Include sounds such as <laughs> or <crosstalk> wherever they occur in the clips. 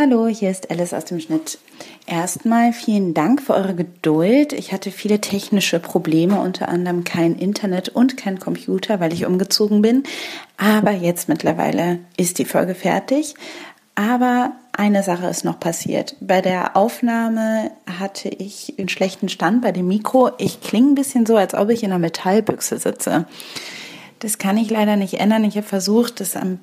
Hallo, hier ist Alice aus dem Schnitt. Erstmal vielen Dank für eure Geduld. Ich hatte viele technische Probleme, unter anderem kein Internet und kein Computer, weil ich umgezogen bin. Aber jetzt mittlerweile ist die Folge fertig. Aber eine Sache ist noch passiert. Bei der Aufnahme hatte ich einen schlechten Stand bei dem Mikro. Ich klinge ein bisschen so, als ob ich in einer Metallbüchse sitze. Das kann ich leider nicht ändern. Ich habe versucht, das am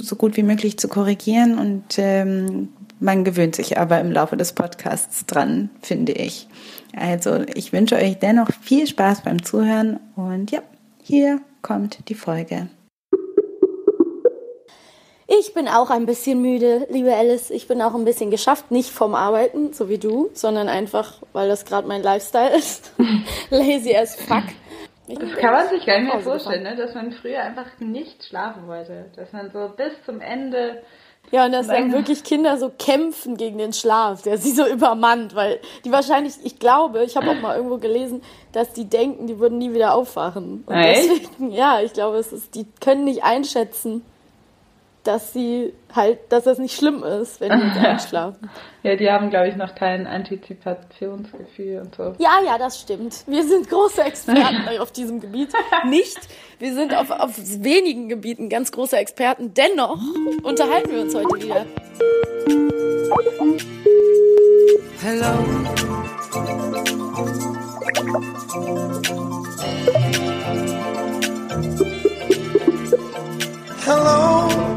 so gut wie möglich zu korrigieren und ähm, man gewöhnt sich aber im Laufe des Podcasts dran, finde ich. Also ich wünsche euch dennoch viel Spaß beim Zuhören und ja, hier kommt die Folge. Ich bin auch ein bisschen müde, liebe Alice. Ich bin auch ein bisschen geschafft, nicht vom Arbeiten, so wie du, sondern einfach, weil das gerade mein Lifestyle ist. <laughs> Lazy as fuck. Das kann man sich gar nicht mehr vorstellen, ne? dass man früher einfach nicht schlafen wollte. Dass man so bis zum Ende ja, und dass dann wirklich Kinder so kämpfen gegen den Schlaf, der sie so übermannt, weil die wahrscheinlich, ich glaube, ich habe auch mal irgendwo gelesen, dass die denken, die würden nie wieder aufwachen. Und Echt? deswegen, ja, ich glaube, es ist, die können nicht einschätzen, dass sie halt, dass das nicht schlimm ist, wenn die jetzt <laughs> einschlafen. Ja, die haben, glaube ich, noch kein Antizipationsgefühl und so. Ja, ja, das stimmt. Wir sind große Experten <laughs> auf diesem Gebiet. Nicht, wir sind auf, auf wenigen Gebieten ganz große Experten. Dennoch unterhalten wir uns heute wieder. Hello. Hello.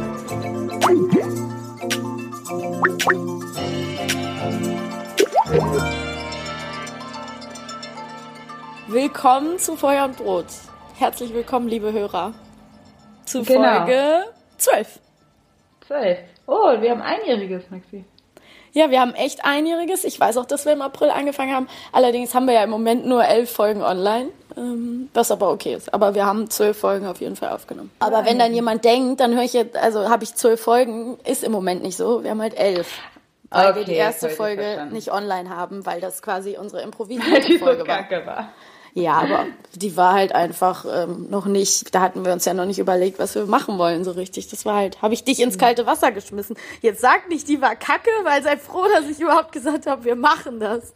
Willkommen zu Feuer und Brot. Herzlich willkommen, liebe Hörer, zu Genau. Folge 12. Zwölf. Oh, wir haben einjähriges, Maxi. Ja, wir haben echt einjähriges. Ich weiß auch, dass wir im April angefangen haben. Allerdings haben wir ja im Moment nur elf Folgen online, ähm, was aber okay ist. Aber wir haben zwölf Folgen auf jeden Fall aufgenommen. Aber wenn dann jemand denkt, dann höre ich jetzt, also habe ich zwölf Folgen, ist im Moment nicht so. Wir haben halt elf. Weil wir Okay, die erste Folge verstanden. nicht online haben, weil das quasi unsere improvisierte Folge war. kacke war. Ja, aber die war halt einfach ähm, noch nicht, da hatten wir uns ja noch nicht überlegt, was wir machen wollen so richtig. Das war halt, habe ich dich ins kalte Wasser geschmissen. Jetzt sag nicht, die war kacke, weil sei froh, dass ich überhaupt gesagt habe, wir machen das.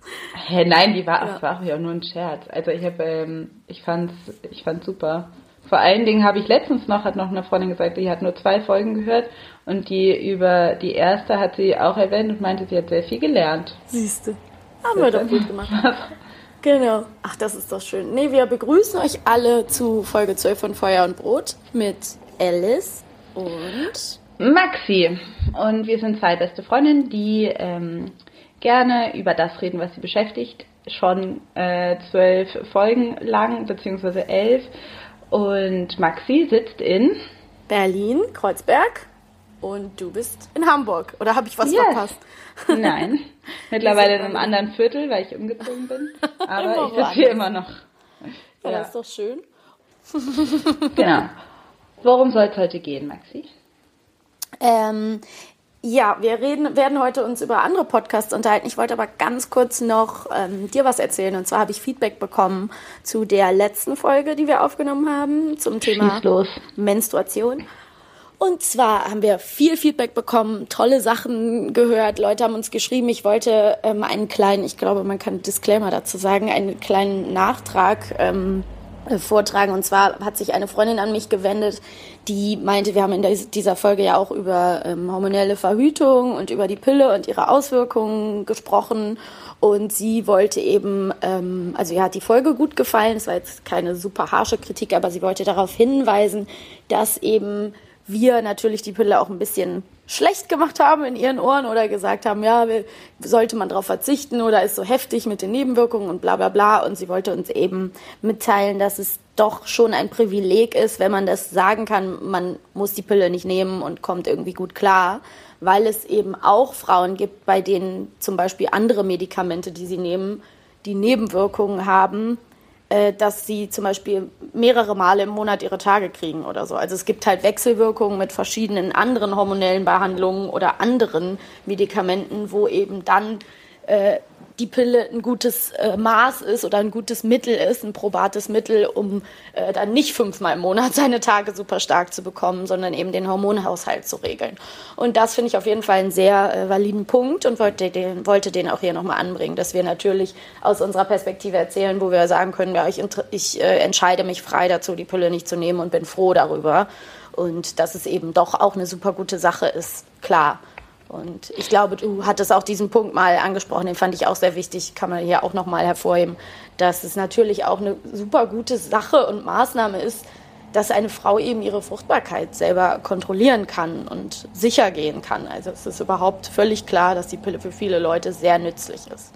Hä, nein, die war, Ja. war auch ja nur ein Scherz. Also ich habe, ähm, ich fand's, ich fand's super. Vor allen Dingen habe ich letztens noch, hat noch eine Freundin gesagt, die hat nur zwei Folgen gehört und die über die erste hat sie auch erwähnt und meinte, sie hat sehr viel gelernt. Siehste. Haben wir doch gut gemacht. <laughs> Genau. Ach, das ist doch schön. Nee, wir begrüßen euch alle zu Folge 12 von Feuer und Brot mit Alice und Maxi. Und wir sind zwei beste Freundinnen, die ähm, gerne über das reden, was sie beschäftigt. Schon äh, zwölf Folgen lang, beziehungsweise elf. Und Maxi sitzt in Berlin, Kreuzberg und du bist in Hamburg. Oder habe ich was Yes. verpasst? <laughs> Nein, mittlerweile in einem anderen Viertel, weil ich umgezogen bin. <laughs> Aber ich sitze hier immer noch. Ja, Ja. das ist doch schön. <laughs> Genau. Worum soll es heute gehen, Maxi? Ähm, ja, wir reden, werden heute uns über andere Podcasts unterhalten. Ich wollte aber ganz kurz noch ähm, dir was erzählen. Und zwar habe ich Feedback bekommen zu der letzten Folge, die wir aufgenommen haben, zum Thema. Menstruation. Und zwar haben wir viel Feedback bekommen, tolle Sachen gehört. Leute haben uns geschrieben, ich wollte ähm, einen kleinen, ich glaube, man kann Disclaimer dazu sagen, einen kleinen Nachtrag ähm, äh, vortragen. Und zwar hat sich eine Freundin an mich gewendet, die meinte, wir haben in dieser Folge ja auch über ähm, hormonelle Verhütung und über die Pille und ihre Auswirkungen gesprochen. Und sie wollte eben, ähm, also ihr hat die Folge gut gefallen, es war jetzt keine super harsche Kritik, aber sie wollte darauf hinweisen, dass eben wir natürlich die Pille auch ein bisschen schlecht gemacht haben in ihren Ohren oder gesagt haben, ja, sollte man darauf verzichten oder ist so heftig mit den Nebenwirkungen und bla bla bla. Und sie wollte uns eben mitteilen, dass es doch schon ein Privileg ist, wenn man das sagen kann, man muss die Pille nicht nehmen und kommt irgendwie gut klar, weil es eben auch Frauen gibt, bei denen zum Beispiel andere Medikamente, die sie nehmen, die Nebenwirkungen haben, äh, dass sie zum Beispiel mehrere Male im Monat ihre Tage kriegen oder so. Also es gibt halt Wechselwirkungen mit verschiedenen anderen hormonellen Behandlungen oder anderen Medikamenten, wo eben dann äh, die Pille ein gutes äh, Maß ist oder ein gutes Mittel ist, ein probates Mittel, um äh, dann nicht fünfmal im Monat <laughs> seine Tage super stark zu bekommen, sondern eben den Hormonhaushalt zu regeln. Und das finde ich auf jeden Fall einen sehr äh, validen Punkt und wollte den, wollte den auch hier nochmal anbringen, dass wir natürlich aus unserer Perspektive erzählen, wo wir sagen können, ja, ich, ich äh, entscheide mich frei dazu, die Pille nicht zu nehmen und bin froh darüber. Und dass es eben doch auch eine super gute Sache ist, klar. Und ich glaube, du hattest auch diesen Punkt mal angesprochen, den fand ich auch sehr wichtig, kann man hier auch nochmal hervorheben, dass es natürlich auch eine super gute Sache und Maßnahme ist, dass eine Frau eben ihre Fruchtbarkeit selber kontrollieren kann und sicher gehen kann. Also es ist überhaupt völlig klar, dass die Pille für viele Leute sehr nützlich ist.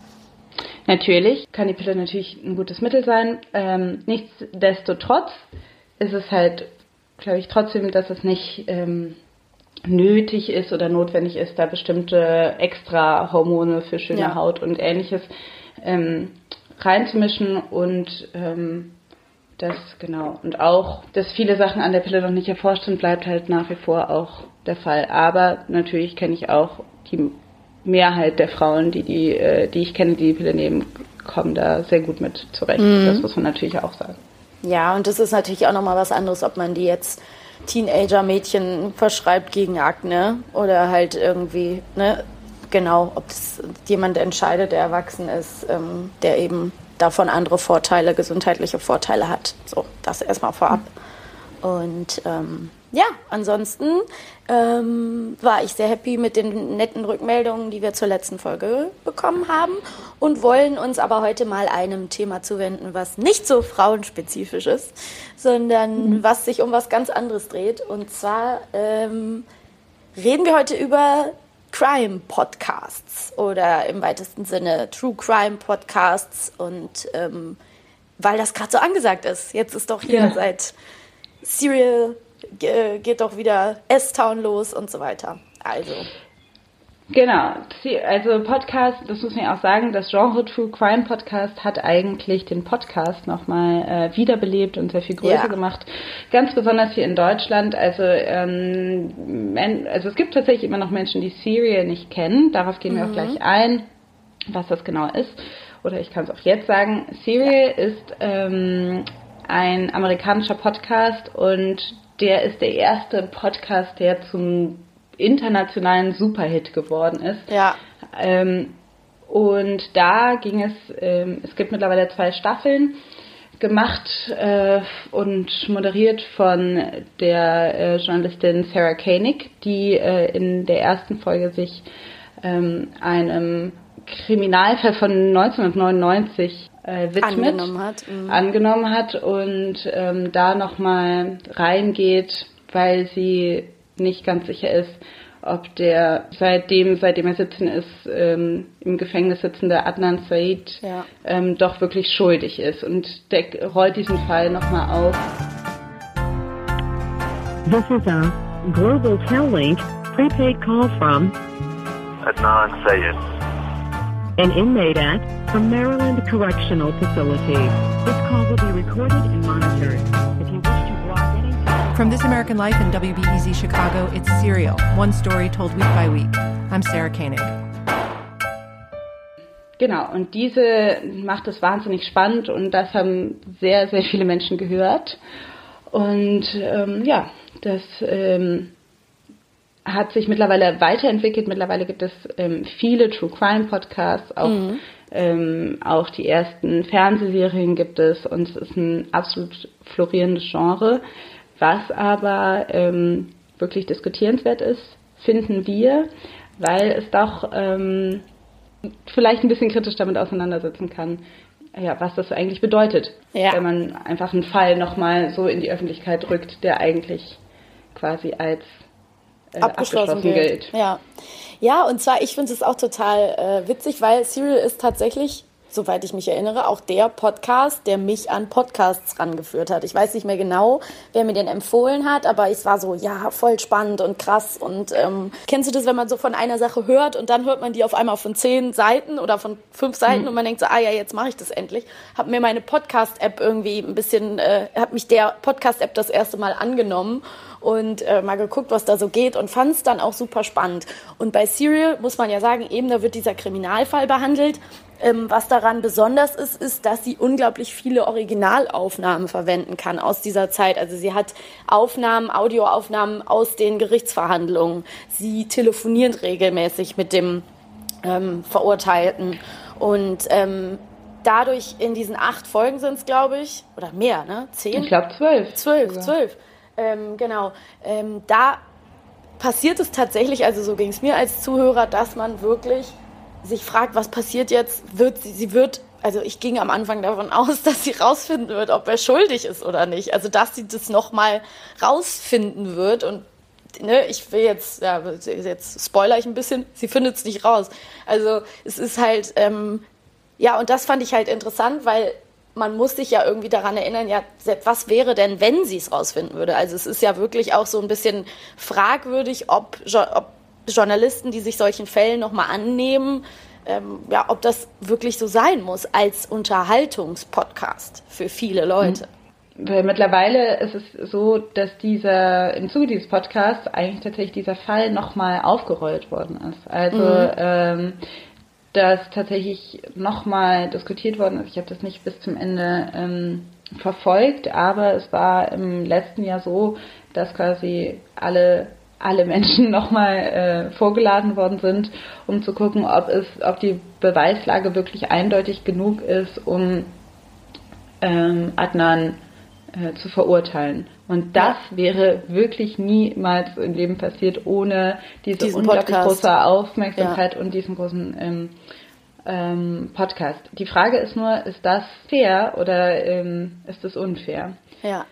Natürlich kann die Pille natürlich ein gutes Mittel sein. Ähm, nichtsdestotrotz ist es halt, glaube ich, trotzdem, dass es nicht ähm, nötig ist oder notwendig ist, da bestimmte extra Hormone für schöne ja. Haut und ähnliches ähm, reinzumischen und ähm, das genau und auch, dass viele Sachen an der Pille noch nicht erforscht sind, bleibt halt nach wie vor auch der Fall. Aber natürlich kenne ich auch die Mehrheit der Frauen, die die, äh, die ich kenne, die die Pille nehmen, kommen da sehr gut mit zurecht. Mhm. Das muss man natürlich auch sagen. Ja, und das ist natürlich auch nochmal was anderes, ob man die jetzt Teenager-Mädchen verschreibt gegen Akne oder halt irgendwie, ne, genau, ob es jemand entscheidet, der erwachsen ist, ähm, der eben davon andere Vorteile, gesundheitliche Vorteile hat. So, das erstmal vorab. Und ähm, ja, ansonsten ähm, war ich sehr happy mit den netten Rückmeldungen, die wir zur letzten Folge bekommen haben und wollen uns aber heute mal einem Thema zuwenden, was nicht so frauenspezifisch ist, sondern mhm. was sich um was ganz anderes dreht. Und zwar ähm, reden wir heute über Crime Podcasts oder im weitesten Sinne True Crime Podcasts und ähm, weil das gerade so angesagt ist. Jetzt ist doch hier ja. seit Serial geht doch wieder S-Town los und so weiter. Also. Genau, also Podcast, das muss man ja auch sagen, das Genre True Crime Podcast hat eigentlich den Podcast nochmal äh, wiederbelebt und sehr viel größer ja. gemacht. Ganz besonders hier in Deutschland. Also, ähm, also es gibt tatsächlich immer noch Menschen, die Serial nicht kennen. Darauf gehen wir mhm. auch gleich ein, was das genau ist. Oder ich kann es auch jetzt sagen. Serial ja. ist ähm, ein amerikanischer Podcast und der ist der erste Podcast, der zum internationalen Superhit geworden ist. Ja. Ähm, und da ging es, ähm, es gibt mittlerweile zwei Staffeln, gemacht äh, und moderiert von der äh, Journalistin Sarah Koenig, die äh, in der ersten Folge sich ähm, einem Kriminalfall von 1999 äh, widmet, angenommen hat, mhm. angenommen hat und ähm, da nochmal reingeht, weil sie nicht ganz sicher ist, ob der seitdem, seitdem er sitzen ist, ähm, im Gefängnis sitzende Adnan Said ja. ähm, doch wirklich schuldig ist und deck, rollt diesen Fall nochmal auf. This is a Global Tellink prepaid call from Adnan Sayed an inmate at a Maryland Correctional Facility. This call will be recorded and monitored. If you wish to block any... From This American Life in WBEZ Chicago, it's Serial, one story told week by week. I'm Sarah Koenig. Genau, und diese macht es wahnsinnig spannend und das haben sehr, sehr viele Menschen gehört. Und ähm, ja, das ähm, hat sich mittlerweile weiterentwickelt. Mittlerweile gibt es ähm, viele True Crime Podcasts, auch, mhm. ähm, auch die ersten Fernsehserien gibt es und es ist ein absolut florierendes Genre. Was aber ähm, wirklich diskutierenswert ist, finden wir, weil es doch ähm, vielleicht ein bisschen kritisch damit auseinandersetzen kann, ja, was das eigentlich bedeutet, ja. wenn man einfach einen Fall nochmal so in die Öffentlichkeit rückt, der eigentlich quasi als äh, abgeschlossen, abgeschlossen gilt. gilt. Ja. ja, und zwar, ich finde es auch total äh, witzig, weil Serial ist tatsächlich soweit ich mich erinnere, auch der Podcast, der mich an Podcasts rangeführt hat. Ich weiß nicht mehr genau, wer mir den empfohlen hat, aber es war so, ja, voll spannend und krass. Und ähm, kennst du das, wenn man so von einer Sache hört und dann hört man die auf einmal von zehn Seiten oder von fünf Seiten mhm. und man denkt so, ah ja, jetzt mache ich das endlich. Hab mir meine Podcast-App irgendwie ein bisschen, äh, hat mich der Podcast-App das erste Mal angenommen und äh, mal geguckt, was da so geht und fand es dann auch super spannend. Und bei Serial muss man ja sagen, eben da wird dieser Kriminalfall behandelt. Ähm, was daran besonders ist, ist, dass sie unglaublich viele Originalaufnahmen verwenden kann aus dieser Zeit. Also sie hat Aufnahmen, Audioaufnahmen aus den Gerichtsverhandlungen. Sie telefoniert regelmäßig mit dem ähm, Verurteilten und ähm, dadurch in diesen acht Folgen sind es, glaube ich, oder mehr, ne? Zehn? Ich glaube zwölf. Zwölf, zwölf. Ähm, genau. Ähm, da passiert es tatsächlich, also so ging es mir als Zuhörer, dass man wirklich sich fragt, was passiert jetzt, wird sie, sie wird, also ich ging am Anfang davon <laughs> aus, dass sie rausfinden wird, ob er schuldig ist oder nicht. Also dass sie das nochmal rausfinden wird und ne, ich will jetzt, ja, jetzt spoiler ich ein bisschen, sie findet es nicht raus. Also es ist halt, ähm, ja, und das fand ich halt interessant, weil man muss sich ja irgendwie daran erinnern, ja, was wäre denn, wenn sie es rausfinden würde? Also es ist ja wirklich auch so ein bisschen fragwürdig, ob, ob Journalisten, die sich solchen Fällen nochmal annehmen, ähm, ja, ob das wirklich so sein muss als Unterhaltungspodcast für viele Leute. Weil mittlerweile ist es so, dass dieser, im Zuge dieses Podcasts eigentlich tatsächlich dieser Fall nochmal aufgerollt worden ist. Also, mhm. ähm, dass tatsächlich nochmal diskutiert worden ist. Ich habe das nicht bis zum Ende ähm, verfolgt, aber es war im letzten Jahr so, dass quasi alle alle Menschen <laughs> nochmal äh, vorgeladen worden sind, um zu gucken, ob es, ob die Beweislage wirklich eindeutig genug ist, um ähm, Adnan äh, zu verurteilen. Und das ja. wäre wirklich niemals im Leben passiert ohne diese diesen unglaublich Podcast. große Aufmerksamkeit ja. und diesen großen ähm, ähm, Podcast. Die Frage ist nur, ist das fair oder ähm, ist es unfair? Ja.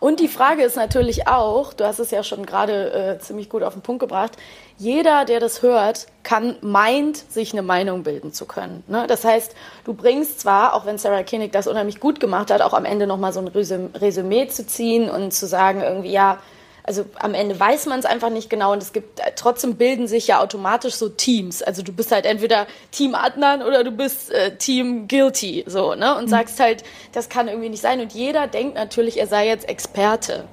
Und die Frage ist natürlich auch, du hast es ja schon gerade äh, ziemlich gut auf den Punkt gebracht, jeder, der das hört, kann meint, sich eine Meinung bilden zu können. Ne? Das heißt, du bringst zwar, auch wenn Sarah Koenig das unheimlich gut gemacht hat, auch am Ende nochmal so ein Resümee zu ziehen und zu sagen, irgendwie, ja, also am Ende weiß man es einfach nicht genau und es gibt äh, trotzdem bilden sich ja automatisch so Teams. Also du bist halt entweder Team Adnan oder du bist äh, Team Guilty so, ne? Und mhm. sagst halt, das kann irgendwie nicht sein und jeder denkt natürlich, er sei jetzt Experte.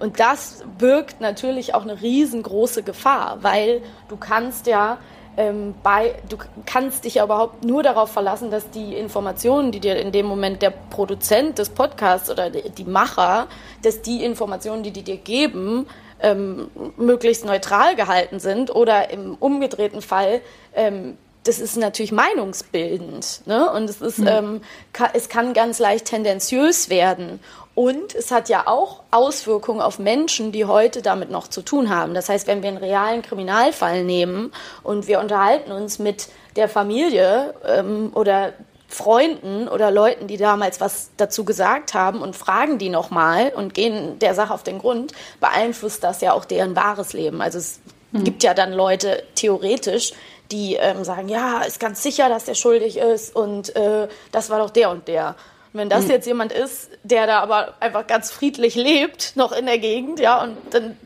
Und das birgt natürlich auch eine riesengroße Gefahr, weil du kannst ja ähm, bei, du kannst dich ja überhaupt nur darauf verlassen, dass die Informationen, die dir in dem Moment der Produzent des Podcasts oder die Macher, dass die Informationen, die die dir geben, ähm, möglichst neutral gehalten sind oder im umgedrehten Fall ähm, das ist natürlich meinungsbildend. Ne? Und es, ist, mhm. ähm, ka es kann ganz leicht tendenziös werden. Und es hat ja auch Auswirkungen auf Menschen, die heute damit noch zu tun haben. Das heißt, wenn wir einen realen Kriminalfall nehmen und wir unterhalten uns mit der Familie ähm, oder Freunden oder Leuten, die damals was dazu gesagt haben und fragen die nochmal und gehen der Sache auf den Grund, beeinflusst das ja auch deren wahres Leben. Also es mhm. gibt ja dann Leute theoretisch, die ähm, sagen, ja, ist ganz sicher, dass der schuldig ist und äh, das war doch der und der. Und wenn das mhm. jetzt jemand ist, der da aber einfach ganz friedlich lebt, noch in der Gegend, ja, und dann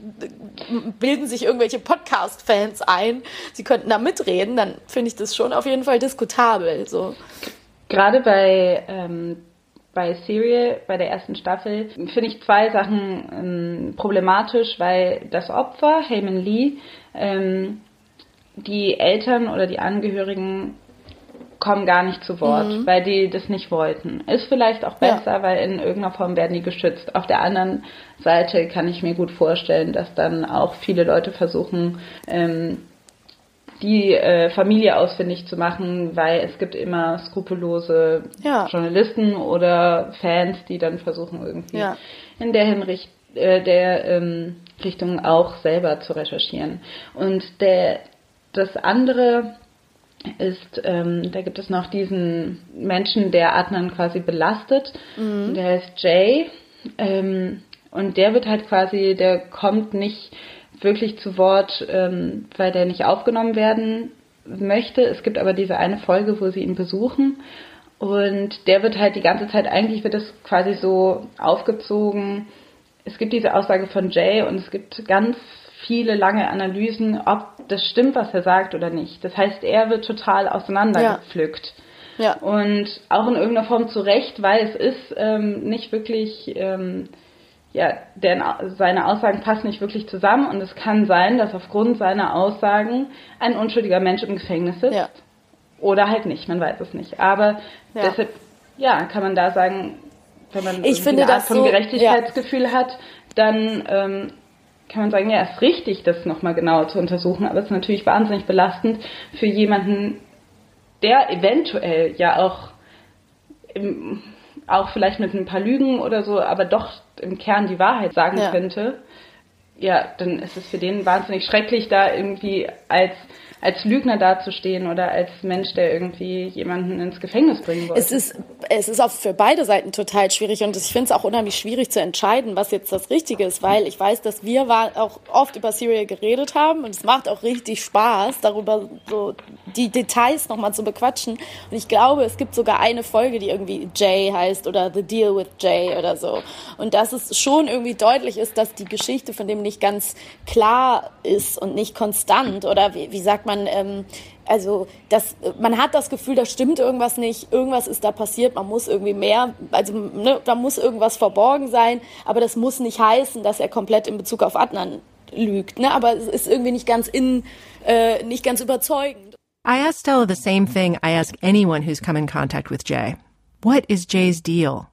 bilden sich irgendwelche Podcast-Fans ein, sie könnten da mitreden, dann finde ich das schon auf jeden Fall diskutabel. So. Gerade bei, ähm, bei Serial, bei der ersten Staffel, finde ich zwei Sachen ähm, problematisch, weil das Opfer, Heyman Lee, ähm, die Eltern oder die Angehörigen kommen gar nicht zu Wort, Mhm. weil die das nicht wollten. Ist vielleicht auch Ja. besser, weil in irgendeiner Form werden die geschützt. Auf der anderen Seite kann ich mir gut vorstellen, dass dann auch viele Leute versuchen, ähm, die äh, Familie ausfindig zu machen, weil es gibt immer skrupellose Ja. Journalisten oder Fans, die dann versuchen irgendwie Ja. in der Hinricht äh, der ähm, Richtung auch selber zu recherchieren. Und der das andere ist, ähm, da gibt es noch diesen Menschen, der Adnan quasi belastet. Mhm. Der heißt Jay. Ähm, und der wird halt quasi, der kommt nicht wirklich zu Wort, ähm, weil der nicht aufgenommen werden möchte. Es gibt aber diese eine Folge, wo sie ihn besuchen. Und der wird halt die ganze Zeit, eigentlich wird es quasi so aufgezogen. Es gibt diese Aussage von Jay und es gibt ganz viele lange Analysen, ob das stimmt, was er sagt oder nicht. Das heißt, er wird total auseinandergepflückt. Ja. Und auch in irgendeiner Form zu Recht, weil es ist ähm, nicht wirklich, ähm, ja, denn seine Aussagen passen nicht wirklich zusammen und es kann sein, dass aufgrund seiner Aussagen ein unschuldiger Mensch im Gefängnis sitzt. Ja. Oder halt nicht, man weiß es nicht. Aber Ja. deshalb, ja, kann man da sagen, wenn man Ich finde eine Art von so- Gerechtigkeitsgefühl hat, dann ähm, kann man sagen, ja, es ist richtig, das nochmal genauer zu untersuchen, aber es ist natürlich wahnsinnig belastend für jemanden, der eventuell ja auch im, auch vielleicht mit ein paar Lügen oder so, aber doch im Kern die Wahrheit sagen Ja. könnte, ja, dann ist es für den wahnsinnig schrecklich, da irgendwie als, als Lügner dazustehen oder als Mensch, der irgendwie jemanden ins Gefängnis bringen wollte. Es ist, es ist auch für beide Seiten total schwierig und ich finde es auch unheimlich schwierig zu entscheiden, was jetzt das Richtige ist, weil ich weiß, dass wir auch oft über Serial geredet haben und es macht auch richtig Spaß, darüber so die Details nochmal zu bequatschen. Und ich glaube, es gibt sogar eine Folge, die irgendwie Jay heißt oder The Deal with Jay oder so. Und dass es schon irgendwie deutlich ist, dass die Geschichte von dem nicht ganz klar ist und nicht konstant oder wie, wie sagt man, ähm, also das, man hat das Gefühl, da stimmt irgendwas nicht, irgendwas ist da passiert, man muss irgendwie mehr, also ne, da muss irgendwas verborgen sein, aber das muss nicht heißen, dass er komplett in Bezug auf Adnan lügt, ne? aber es ist irgendwie nicht ganz in, äh, nicht ganz überzeugend. I asked Stella the same thing I ask anyone who's come in contact with Jay. What is Jay's deal?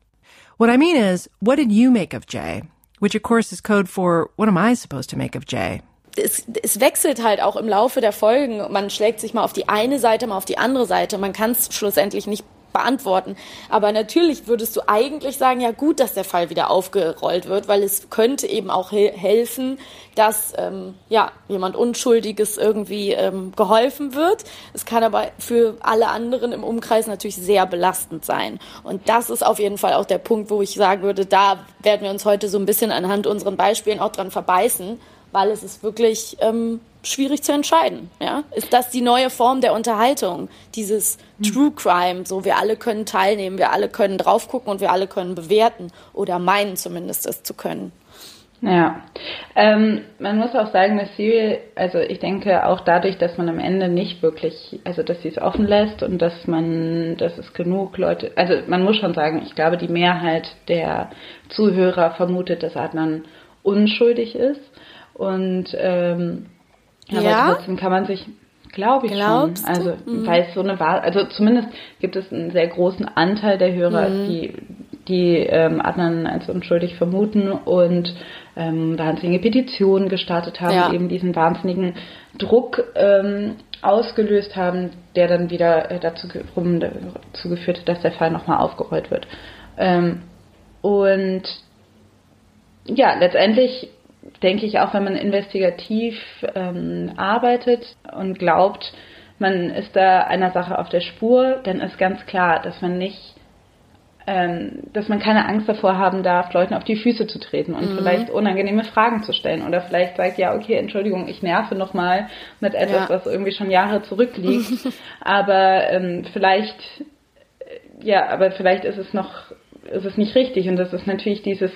What I mean is, what did you make of Jay? Which of course is code for what am I supposed to make of Jay? Es, es wechselt halt auch im Laufe der Folgen. Man schlägt sich mal auf die eine Seite, mal auf die andere Seite. Man kann es schlussendlich nicht beantworten. Aber natürlich würdest du eigentlich sagen, ja gut, dass der Fall wieder aufgerollt wird, weil es könnte eben auch he helfen, dass ähm, ja jemand Unschuldiges irgendwie ähm, geholfen wird. Es kann aber für alle anderen im Umkreis natürlich sehr belastend sein. Und das ist auf jeden Fall auch der Punkt, wo ich sagen würde, da werden wir uns heute so ein bisschen anhand unseren Beispielen auch dran verbeißen weil es ist wirklich ähm, schwierig zu entscheiden. Ja? Ist das die neue Form der Unterhaltung? Dieses True Crime, so wir alle können teilnehmen, wir alle können drauf gucken und wir alle können bewerten oder meinen zumindest es zu können. Ja, ähm, man muss auch sagen, dass Serial, also ich denke auch dadurch, dass man am Ende nicht wirklich, also dass sie es offen lässt und dass man, dass es genug Leute, also man muss schon sagen, ich glaube, die Mehrheit der Zuhörer vermutet, dass Adnan unschuldig ist und ähm, aber Ja? trotzdem kann man sich, glaube ich Glaubst schon, also weil es so eine Wahl, also zumindest gibt es einen sehr großen Anteil der Hörer, die die ähm, Adnan als unschuldig vermuten und ähm, wahnsinnige Petitionen gestartet haben, Ja. die eben diesen wahnsinnigen Druck ähm, ausgelöst haben, der dann wieder äh, dazu, rum, dazu geführt hat, dass der Fall nochmal aufgerollt wird. Ähm, und ja, letztendlich denke ich auch, wenn man investigativ ähm, arbeitet und glaubt, man ist da einer Sache auf der Spur, dann ist ganz klar, dass man nicht, ähm, dass man keine Angst davor haben darf, Leuten auf die Füße zu treten und vielleicht unangenehme Fragen zu stellen oder vielleicht sagt, ja, okay, Entschuldigung, ich nerve nochmal mit etwas, Ja. was irgendwie schon Jahre zurückliegt, <laughs> aber ähm, vielleicht ja, aber vielleicht ist es noch, ist es nicht richtig und das ist natürlich dieses,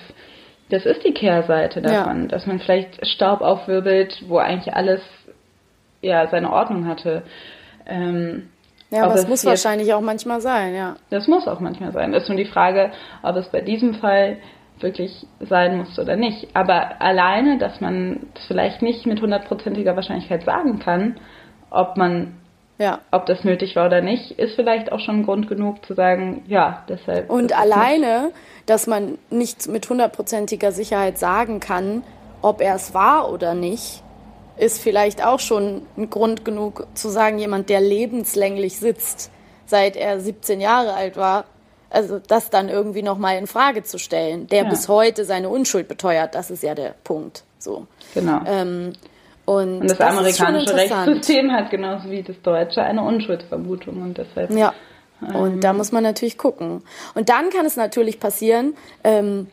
das ist die Kehrseite davon, Ja. dass man vielleicht Staub aufwirbelt, wo eigentlich alles ja seine Ordnung hatte. Ähm, Ja, aber es es muss jetzt- wahrscheinlich auch manchmal sein, ja. das muss auch manchmal sein. Das ist nur die Frage, ob es bei diesem Fall wirklich sein muss oder nicht. Aber alleine, dass man es vielleicht nicht mit hundertprozentiger Wahrscheinlichkeit sagen kann, ob man Ja. Ob das nötig war oder nicht, ist vielleicht auch schon Grund genug zu sagen, ja, deshalb. Und alleine, dass man nicht mit hundertprozentiger Sicherheit sagen kann, ob er es war oder nicht, ist vielleicht auch schon ein Grund genug zu sagen, jemand, der lebenslänglich sitzt, seit er 17 Jahre alt war, also das dann irgendwie nochmal in Frage zu stellen, der Ja. bis heute seine Unschuld beteuert, das ist ja der Punkt. So. Genau. Ähm, und, und das, das amerikanische. Rechtssystem hat genauso wie das deutsche eine Unschuldsvermutung und deshalb. Ja. Und da muss man natürlich gucken. Und dann kann es natürlich passieren, ähm,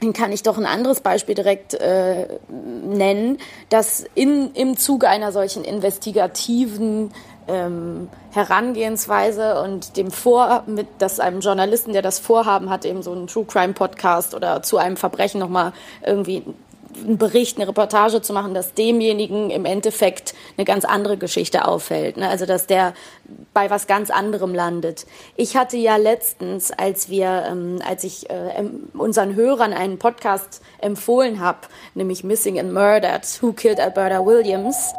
dann kann ich doch ein anderes Beispiel direkt äh, nennen, dass in, im Zuge einer solchen investigativen ähm, Herangehensweise und dem Vor, mit dass einem Journalisten, der das Vorhaben hat, eben so einen True Crime Podcast oder zu einem Verbrechen nochmal irgendwie einen Bericht, eine Reportage zu machen, dass demjenigen im Endeffekt eine ganz andere Geschichte auffällt. Ne? Also dass der bei was ganz anderem landet. Ich hatte ja letztens, als wir, ähm, als ich äh, unseren Hörern einen Podcast empfohlen habe, nämlich Missing and Murdered, Who Killed Alberta Williams,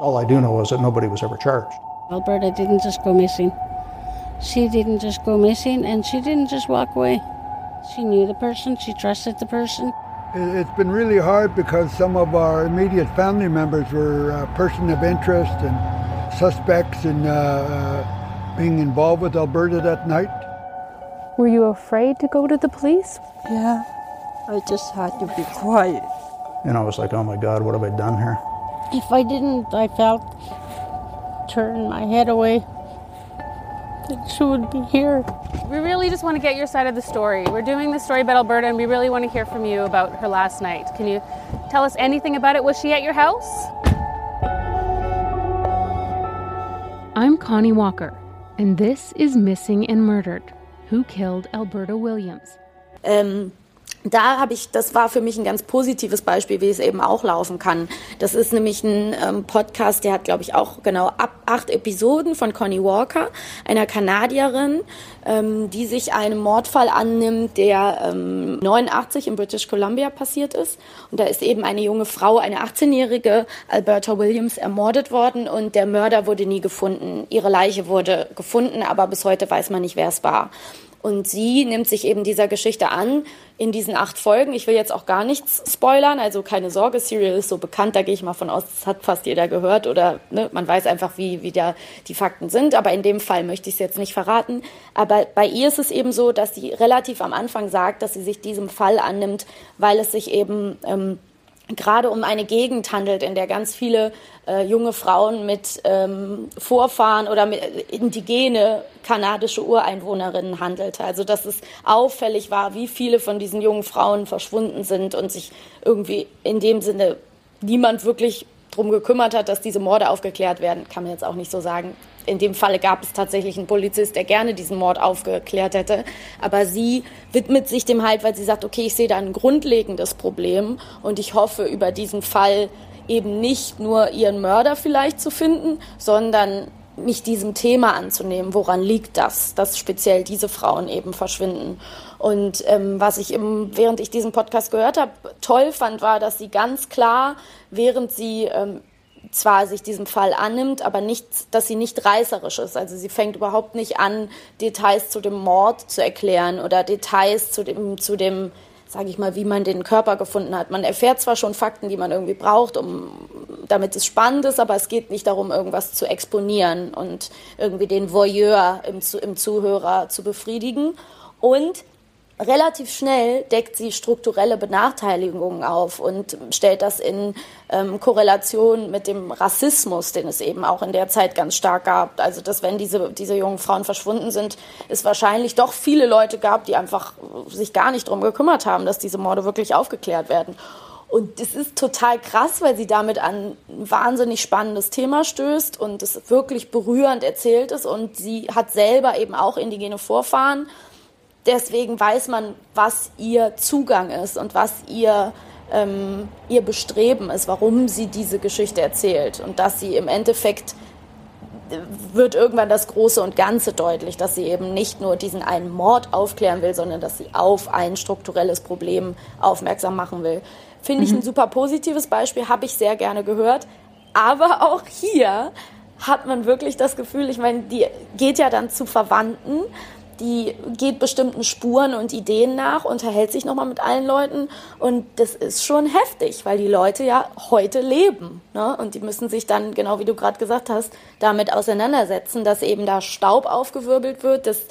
All I do know is that nobody was ever charged. Alberta didn't just go missing. She didn't just go missing and she didn't just walk away. She knew the person, she trusted the person. It- It's been really hard because some of our immediate family members were uh, person of interest and suspects in uh, uh, being involved with Alberta that night. Were you afraid to go to the police? Yeah. I just had to be quiet. And I was like, oh my God, what have I done here? If I didn't, I felt turn my head away. That she would be here. We really just want to get your side of the story. We're doing the story about Alberta, and we really want to hear from you about her last night. Can you tell us anything about it? Was she at your house? I'm Connie Walker, and this is Missing and Murdered Who Killed Alberta Williams? ähm, da habe ich, das war für mich ein ganz positives Beispiel, wie es eben auch laufen kann. Das ist nämlich ein ähm, Podcast, der hat, glaube ich, auch genau ab acht Episoden von Connie Walker, einer Kanadierin, ähm, die sich einem Mordfall annimmt, der ähm, 89 in British Columbia passiert ist. Und da ist eben eine junge Frau, eine 18-jährige Alberta Williams, ermordet worden und der Mörder wurde nie gefunden. Ihre Leiche wurde gefunden, aber bis heute weiß man nicht, wer es war. Und sie nimmt sich eben dieser Geschichte an in diesen acht Folgen. Ich will jetzt auch gar nichts spoilern, also keine Sorge, Serial ist so bekannt, da gehe ich mal von aus, das hat fast jeder gehört oder ne, man weiß einfach, wie, wie da die Fakten sind. Aber in dem Fall möchte ich es jetzt nicht verraten. Aber bei ihr ist es eben so, dass sie relativ am Anfang sagt, dass sie sich diesem Fall annimmt, weil es sich eben ähm, gerade um eine Gegend handelt, in der ganz viele äh, junge Frauen mit ähm, Vorfahren oder mit äh, indigene kanadische Ureinwohnerinnen handelte. Also dass es auffällig war, wie viele von diesen jungen Frauen verschwunden sind und sich irgendwie in dem Sinne niemand wirklich drum gekümmert hat, dass diese Morde aufgeklärt werden, kann man jetzt auch nicht so sagen. In dem Falle gab es tatsächlich einen Polizist, der gerne diesen Mord aufgeklärt hätte. Aber sie widmet sich dem halt, weil sie sagt, okay, ich sehe da ein grundlegendes Problem und ich hoffe, über diesen Fall eben nicht nur ihren Mörder vielleicht zu finden, sondern mich diesem Thema anzunehmen. Woran liegt das, dass speziell diese Frauen eben verschwinden? Und ähm, was ich im, während ich diesen Podcast gehört habe, toll fand, war, dass sie ganz klar, während sie ähm, zwar sich diesem Fall annimmt, aber nicht, dass sie nicht reißerisch ist. Also sie fängt überhaupt nicht an, Details zu dem Mord zu erklären oder Details zu dem, zu dem, sage ich mal, wie man den Körper gefunden hat. Man erfährt zwar schon Fakten, die man irgendwie braucht, um, damit es spannend ist, aber es geht nicht darum, irgendwas zu exponieren und irgendwie den Voyeur im, im Zuhörer zu befriedigen. Und relativ schnell deckt sie strukturelle Benachteiligungen auf und stellt das in ähm, Korrelation mit dem Rassismus, den es eben auch in der Zeit ganz stark gab. Also dass wenn diese, diese jungen Frauen verschwunden sind, es wahrscheinlich doch viele Leute gab, die einfach sich gar nicht drum gekümmert haben, dass diese Morde wirklich aufgeklärt werden. Und es ist total krass, weil sie damit an ein wahnsinnig spannendes Thema stößt und es wirklich berührend erzählt ist. Und sie hat selber eben auch indigene Vorfahren deswegen weiß man, was ihr Zugang ist und was ihr, ähm, ihr Bestreben ist, warum sie diese Geschichte erzählt. Und dass sie im Endeffekt äh, wird irgendwann das Große und Ganze deutlich, dass sie eben nicht nur diesen einen Mord aufklären will, sondern dass sie auf ein strukturelles Problem aufmerksam machen will. Finde ich ein super positives Beispiel, habe ich sehr gerne gehört. Aber auch hier hat man wirklich das Gefühl, ich meine, die geht ja dann zu Verwandten, die geht bestimmten Spuren und Ideen nach, unterhält sich nochmal mit allen Leuten und das ist schon heftig, weil die Leute ja heute leben ne? und die müssen sich dann, genau wie du gerade gesagt hast, damit auseinandersetzen, dass eben da Staub aufgewirbelt wird, dass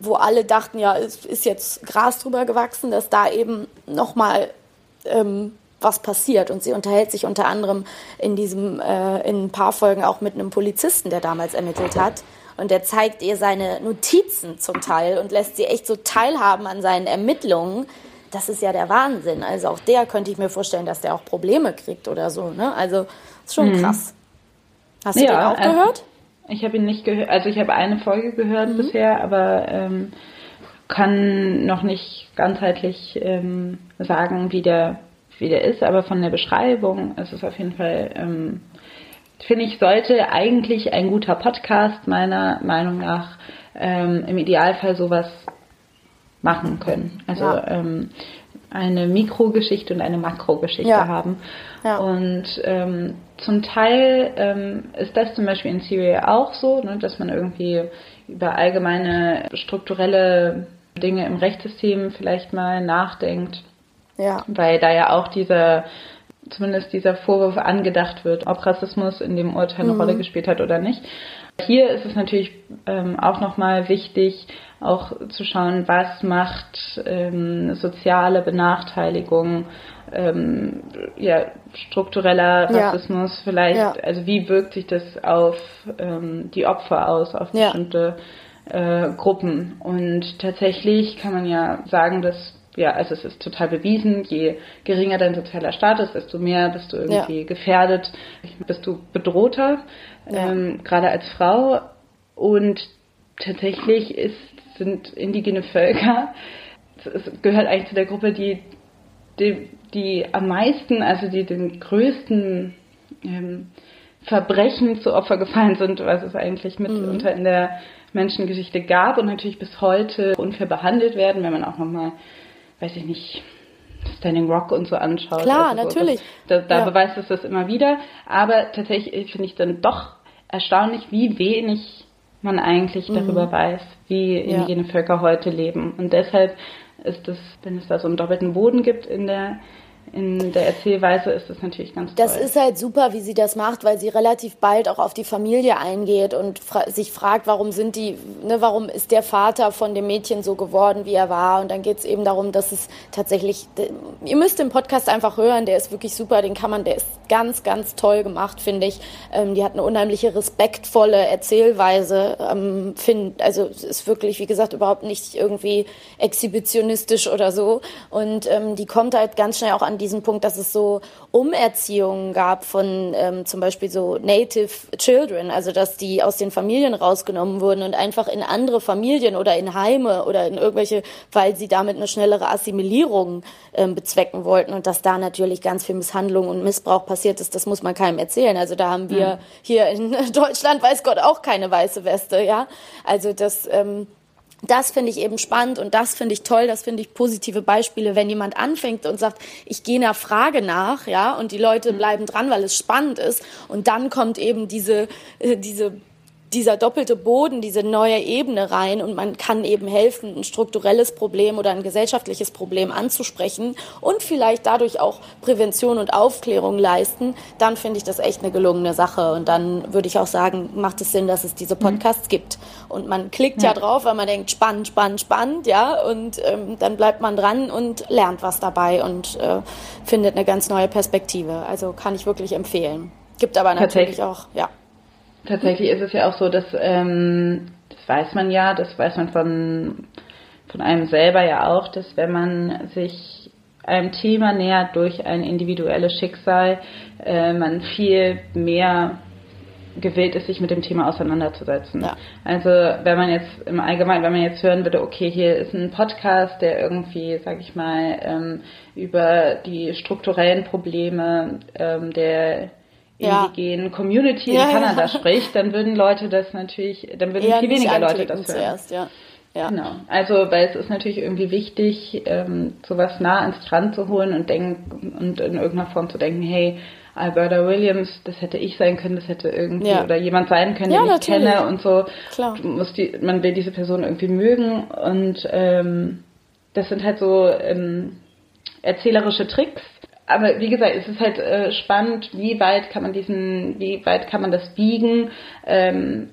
wo alle dachten, ja, es ist jetzt Gras drüber gewachsen, dass da eben nochmal ähm, was passiert. Und sie unterhält sich unter anderem in diesem, äh, in ein paar Folgen auch mit einem Polizisten, der damals ermittelt hat. Und der zeigt ihr seine Notizen zum Teil und lässt sie echt so teilhaben an seinen Ermittlungen. Das ist ja der Wahnsinn. Also auch der könnte ich mir vorstellen, dass der auch Probleme kriegt oder so. Ne? Also ist schon mhm. krass. Hast du ja, den auch äh, gehört? Ich habe ihn nicht gehört. Also ich habe eine Folge gehört mhm. bisher, aber ähm, kann noch nicht ganzheitlich ähm, sagen, wie der wie der ist, aber von der Beschreibung ist es auf jeden Fall, ähm, finde ich, sollte eigentlich ein guter Podcast meiner Meinung nach ähm, im Idealfall sowas machen können. Also ja. ähm, eine Mikrogeschichte und eine Makrogeschichte ja. haben. Ja. Und ähm, zum Teil ähm, ist das zum Beispiel in Serial auch so, ne, dass man irgendwie über allgemeine strukturelle Dinge im Rechtssystem vielleicht mal nachdenkt ja. Weil da ja auch dieser, zumindest dieser Vorwurf angedacht wird, ob Rassismus in dem Urteil eine mhm. Rolle gespielt hat oder nicht. Hier ist es natürlich ähm, auch nochmal wichtig, auch zu schauen, was macht ähm, soziale Benachteiligung, ähm, ja, struktureller Rassismus ja. vielleicht, ja. also wie wirkt sich das auf ähm, die Opfer aus, auf bestimmte äh, Gruppen. Und tatsächlich kann man ja sagen, dass ja, also es ist total bewiesen, je geringer dein sozialer Status, desto mehr bist du irgendwie ja. gefährdet, bist du bedrohter, ja. ähm, gerade als Frau. Und tatsächlich ist, sind indigene Völker, es gehört eigentlich zu der Gruppe, die, die, die am meisten, also die den größten ähm, Verbrechen zu Opfer gefallen sind, was es eigentlich mitunter mhm. in der Menschengeschichte gab und natürlich bis heute unfair behandelt werden, wenn man auch nochmal weiß ich nicht, Standing Rock und so anschaut. Klar, also, natürlich. Da, da ja. beweist es das immer wieder. Aber tatsächlich finde ich dann doch erstaunlich, wie wenig man eigentlich mhm. darüber weiß, wie indigene ja. Völker heute leben. Und deshalb ist es, wenn es da so einen doppelten Boden gibt in der in der Erzählweise ist das natürlich ganz das toll. Das ist halt super, wie sie das macht, weil sie relativ bald auch auf die Familie eingeht und fra sich fragt, warum sind die, ne, warum ist der Vater von dem Mädchen so geworden, wie er war. Und dann geht es eben darum, dass es tatsächlich, ihr müsst den Podcast einfach hören, der ist wirklich super, den kann man, der ist ganz, ganz toll gemacht, finde ich. Ähm, die hat eine unheimliche respektvolle Erzählweise, ähm, find, also ist wirklich, wie gesagt, überhaupt nicht irgendwie exhibitionistisch oder so. Und ähm, die kommt halt ganz schnell auch an diesen Punkt, dass es so Umerziehungen gab von ähm, zum Beispiel so Native Children, also dass die aus den Familien rausgenommen wurden und einfach in andere Familien oder in Heime oder in irgendwelche, weil sie damit eine schnellere Assimilierung ähm, bezwecken wollten und dass da natürlich ganz viel Misshandlung und Missbrauch passiert ist, das muss man keinem erzählen. Also da haben wir mhm. hier in <laughs> Deutschland, weiß Gott, auch keine weiße Weste, ja. Also das ähm, das finde ich eben spannend und das finde ich toll, das finde ich positive Beispiele, wenn jemand anfängt und sagt, ich gehe einer Frage nach, ja, und die Leute mhm. bleiben dran, weil es spannend ist und dann kommt eben diese, äh, diese dieser doppelte Boden, diese neue Ebene rein und man kann eben helfen, ein strukturelles Problem oder ein gesellschaftliches Problem anzusprechen und vielleicht dadurch auch Prävention und Aufklärung leisten, dann finde ich das echt eine gelungene Sache. Und dann würde ich auch sagen, macht es Sinn, dass es diese mhm. Podcasts mhm. gibt. Und man klickt ja. ja. drauf, weil man denkt, spannend, spannend, spannend, ja, und ähm, dann bleibt man dran und lernt was dabei und äh, findet eine ganz neue Perspektive. Also kann ich wirklich empfehlen. Gibt aber natürlich auch, ja. Tatsächlich ist es ja auch so, dass ähm, das weiß man ja, das weiß man von, von einem selber ja auch, dass wenn man sich einem Thema nähert durch ein individuelles Schicksal, äh, man viel mehr gewillt ist, sich mit dem Thema auseinanderzusetzen. Ja. Also wenn man jetzt im Allgemeinen, wenn man jetzt hören würde, okay, hier ist ein Podcast, der irgendwie, sag ich mal, ähm, über die strukturellen Probleme ähm, der indigenen ja. Community ja, in Kanada ja. spricht, dann würden Leute das natürlich, dann würden Eher viel weniger Leute das hören. Zuerst, ja. Ja. Genau. Also, weil es ist natürlich irgendwie wichtig, ähm, sowas nah ans Strand zu holen und denken und in irgendeiner Form zu denken, hey, Alberta Williams, das hätte ich sein können, das hätte irgendwie Ja. oder jemand sein können, Ja, den ich natürlich. kenne und so. Klar. Die, man will diese Person irgendwie mögen und ähm, das sind halt so ähm, erzählerische Tricks. Aber wie gesagt, es ist halt äh, spannend, wie weit kann man diesen, wie weit kann man das biegen, ähm,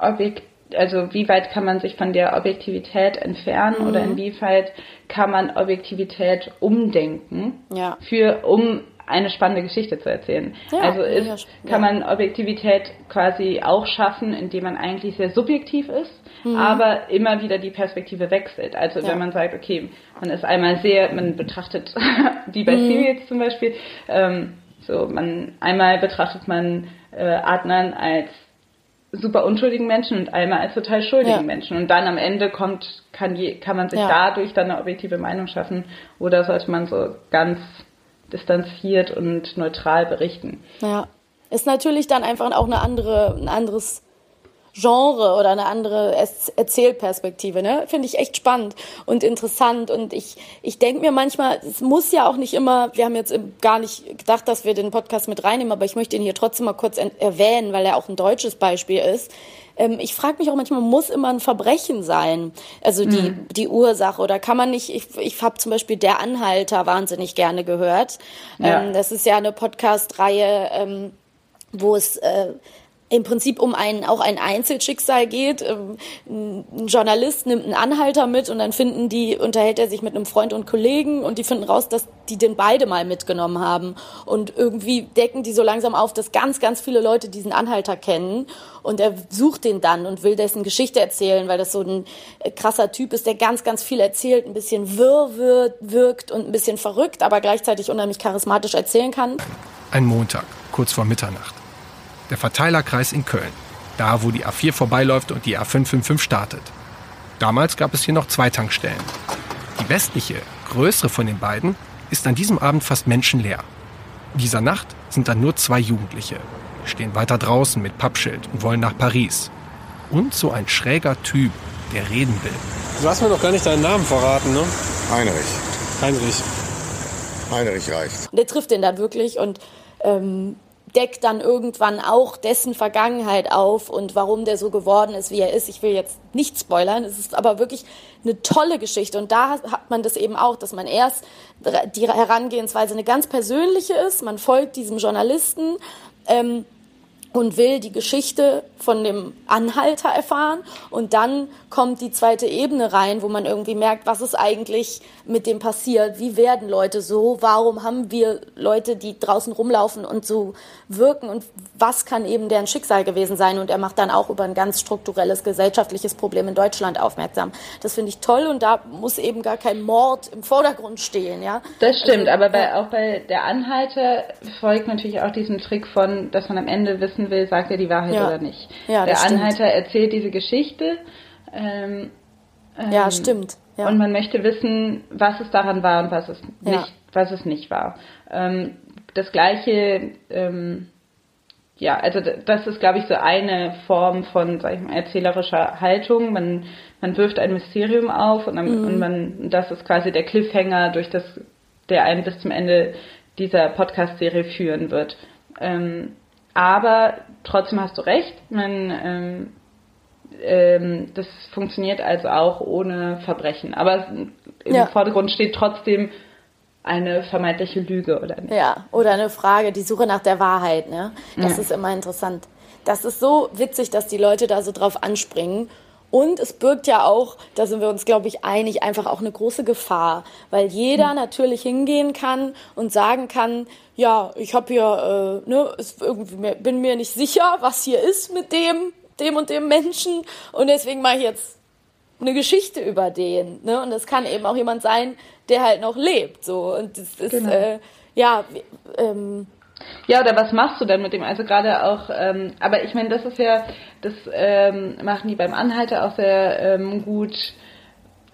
objekt, also wie weit kann man sich von der Objektivität entfernen Mhm. oder inwieweit kann man Objektivität umdenken Ja. für um eine spannende Geschichte zu erzählen. Ja, also ist, ja, kann man Objektivität quasi auch schaffen, indem man eigentlich sehr subjektiv ist, Mhm. aber immer wieder die Perspektive wechselt. Also Ja. wenn man sagt, okay, man ist einmal sehr, man betrachtet <laughs> die bei Mhm. Serials zum Beispiel, ähm, so man einmal betrachtet man äh, Adnan als super unschuldigen Menschen und einmal als total schuldigen Ja. Menschen. Und dann am Ende kommt, kann, je, kann man sich dadurch dann eine objektive Meinung schaffen oder sollte man so ganz distanziert und neutral berichten. Ja. Ist natürlich dann einfach auch eine andere, ein anderes Genre oder eine andere Erzählperspektive, ne? Finde ich echt spannend und interessant. Und ich, ich denke mir manchmal, es muss ja auch nicht immer, wir haben jetzt gar nicht gedacht, dass wir den Podcast mit reinnehmen, aber ich möchte ihn hier trotzdem mal kurz en- erwähnen, weil er auch ein deutsches Beispiel ist. Ähm, ich frage mich auch manchmal, muss immer ein Verbrechen sein? Also die, Mhm. die Ursache oder kann man nicht, ich, ich habe zum Beispiel Der Anhalter wahnsinnig gerne gehört. Ja. Ähm, das ist ja eine Podcast-Reihe, ähm, wo es äh, im Prinzip um ein, auch ein Einzelschicksal geht. Ähm, Ein Journalist nimmt einen Anhalter mit und dann finden die, unterhält er sich mit einem Freund und Kollegen und die finden raus, dass die den beide mal mitgenommen haben. Und irgendwie decken die so langsam auf, dass ganz, ganz viele Leute diesen Anhalter kennen. Und er sucht den dann und will dessen Geschichte erzählen, weil das so ein krasser Typ ist, der ganz, ganz viel erzählt, ein bisschen wirr wird, wirkt und ein bisschen verrückt, aber gleichzeitig unheimlich charismatisch erzählen kann. Ein Montag, kurz vor Mitternacht. Der Verteilerkreis in Köln. Da, wo die A4 vorbeiläuft und die A555 startet. Damals gab es hier noch zwei Tankstellen. Die westliche, größere von den beiden, ist an diesem Abend fast menschenleer. Dieser Nacht sind dann nur zwei Jugendliche. Stehen weiter draußen mit Pappschild und wollen nach Paris. Und so ein schräger Typ, der reden will. Du hast mir doch gar nicht deinen Namen verraten, ne? Heinrich. Heinrich. Heinrich reicht. Der trifft den dann wirklich und ähm, deckt dann irgendwann auch dessen Vergangenheit auf und warum der so geworden ist, wie er ist. Ich will jetzt nicht spoilern, es ist aber wirklich eine tolle Geschichte. Und da hat man das eben auch, dass man erst die Herangehensweise eine ganz persönliche ist. Man folgt diesem Journalisten. Ähm, und will die Geschichte von dem Anhalter erfahren. Und dann kommt die zweite Ebene rein, wo man irgendwie merkt, was ist eigentlich mit dem passiert? Wie werden Leute so? Warum haben wir Leute, die draußen rumlaufen und so wirken? Und was kann eben deren Schicksal gewesen sein? Und er macht dann auch über ein ganz strukturelles gesellschaftliches Problem in Deutschland aufmerksam. Das finde ich toll und da muss eben gar kein Mord im Vordergrund stehen, ja. Das stimmt, Also, aber bei, auch bei der Anhalter folgt natürlich auch diesem Trick von, dass man am Ende wissen will, sagt er die Wahrheit Ja. oder nicht. Ja, der stimmt. Anhalter erzählt diese Geschichte. Ähm, Ja, ähm, stimmt. Ja. Und man möchte wissen, was es daran war und was es Ja. nicht, was es nicht war. Ähm, das gleiche, ähm, ja, also das ist, glaube ich, so eine Form von, sag ich mal, erzählerischer Haltung. Man, man wirft ein Mysterium auf und, dann, Mhm. und man, das ist quasi der Cliffhanger, durch das, der einen bis zum Ende dieser Podcast-Serie führen wird. Ähm, aber trotzdem hast du recht, man, ähm, ähm, das funktioniert also auch ohne Verbrechen. Aber im Ja. Vordergrund steht trotzdem eine vermeintliche Lüge oder nicht. Ja, oder eine Frage, die Suche nach der Wahrheit, ne? Das Ja. ist immer interessant. Das ist so witzig, dass die Leute da so drauf anspringen. Und es birgt ja auch, da sind wir uns, glaube ich, einig, einfach auch eine große Gefahr, weil jeder Hm. natürlich hingehen kann und sagen kann, ja, ich habe hier, äh, ne, ist irgendwie, bin mir nicht sicher, was hier ist mit dem, dem und dem Menschen und deswegen mache ich jetzt eine Geschichte über den. Ne? Und das kann eben auch jemand sein, der halt noch lebt. So. Und das ist, Genau. äh, ja, ähm, Ja, oder was machst du denn mit dem? Also gerade auch, ähm, aber ich meine, das ist ja, das ähm, machen die beim Anhalter auch sehr ähm, gut.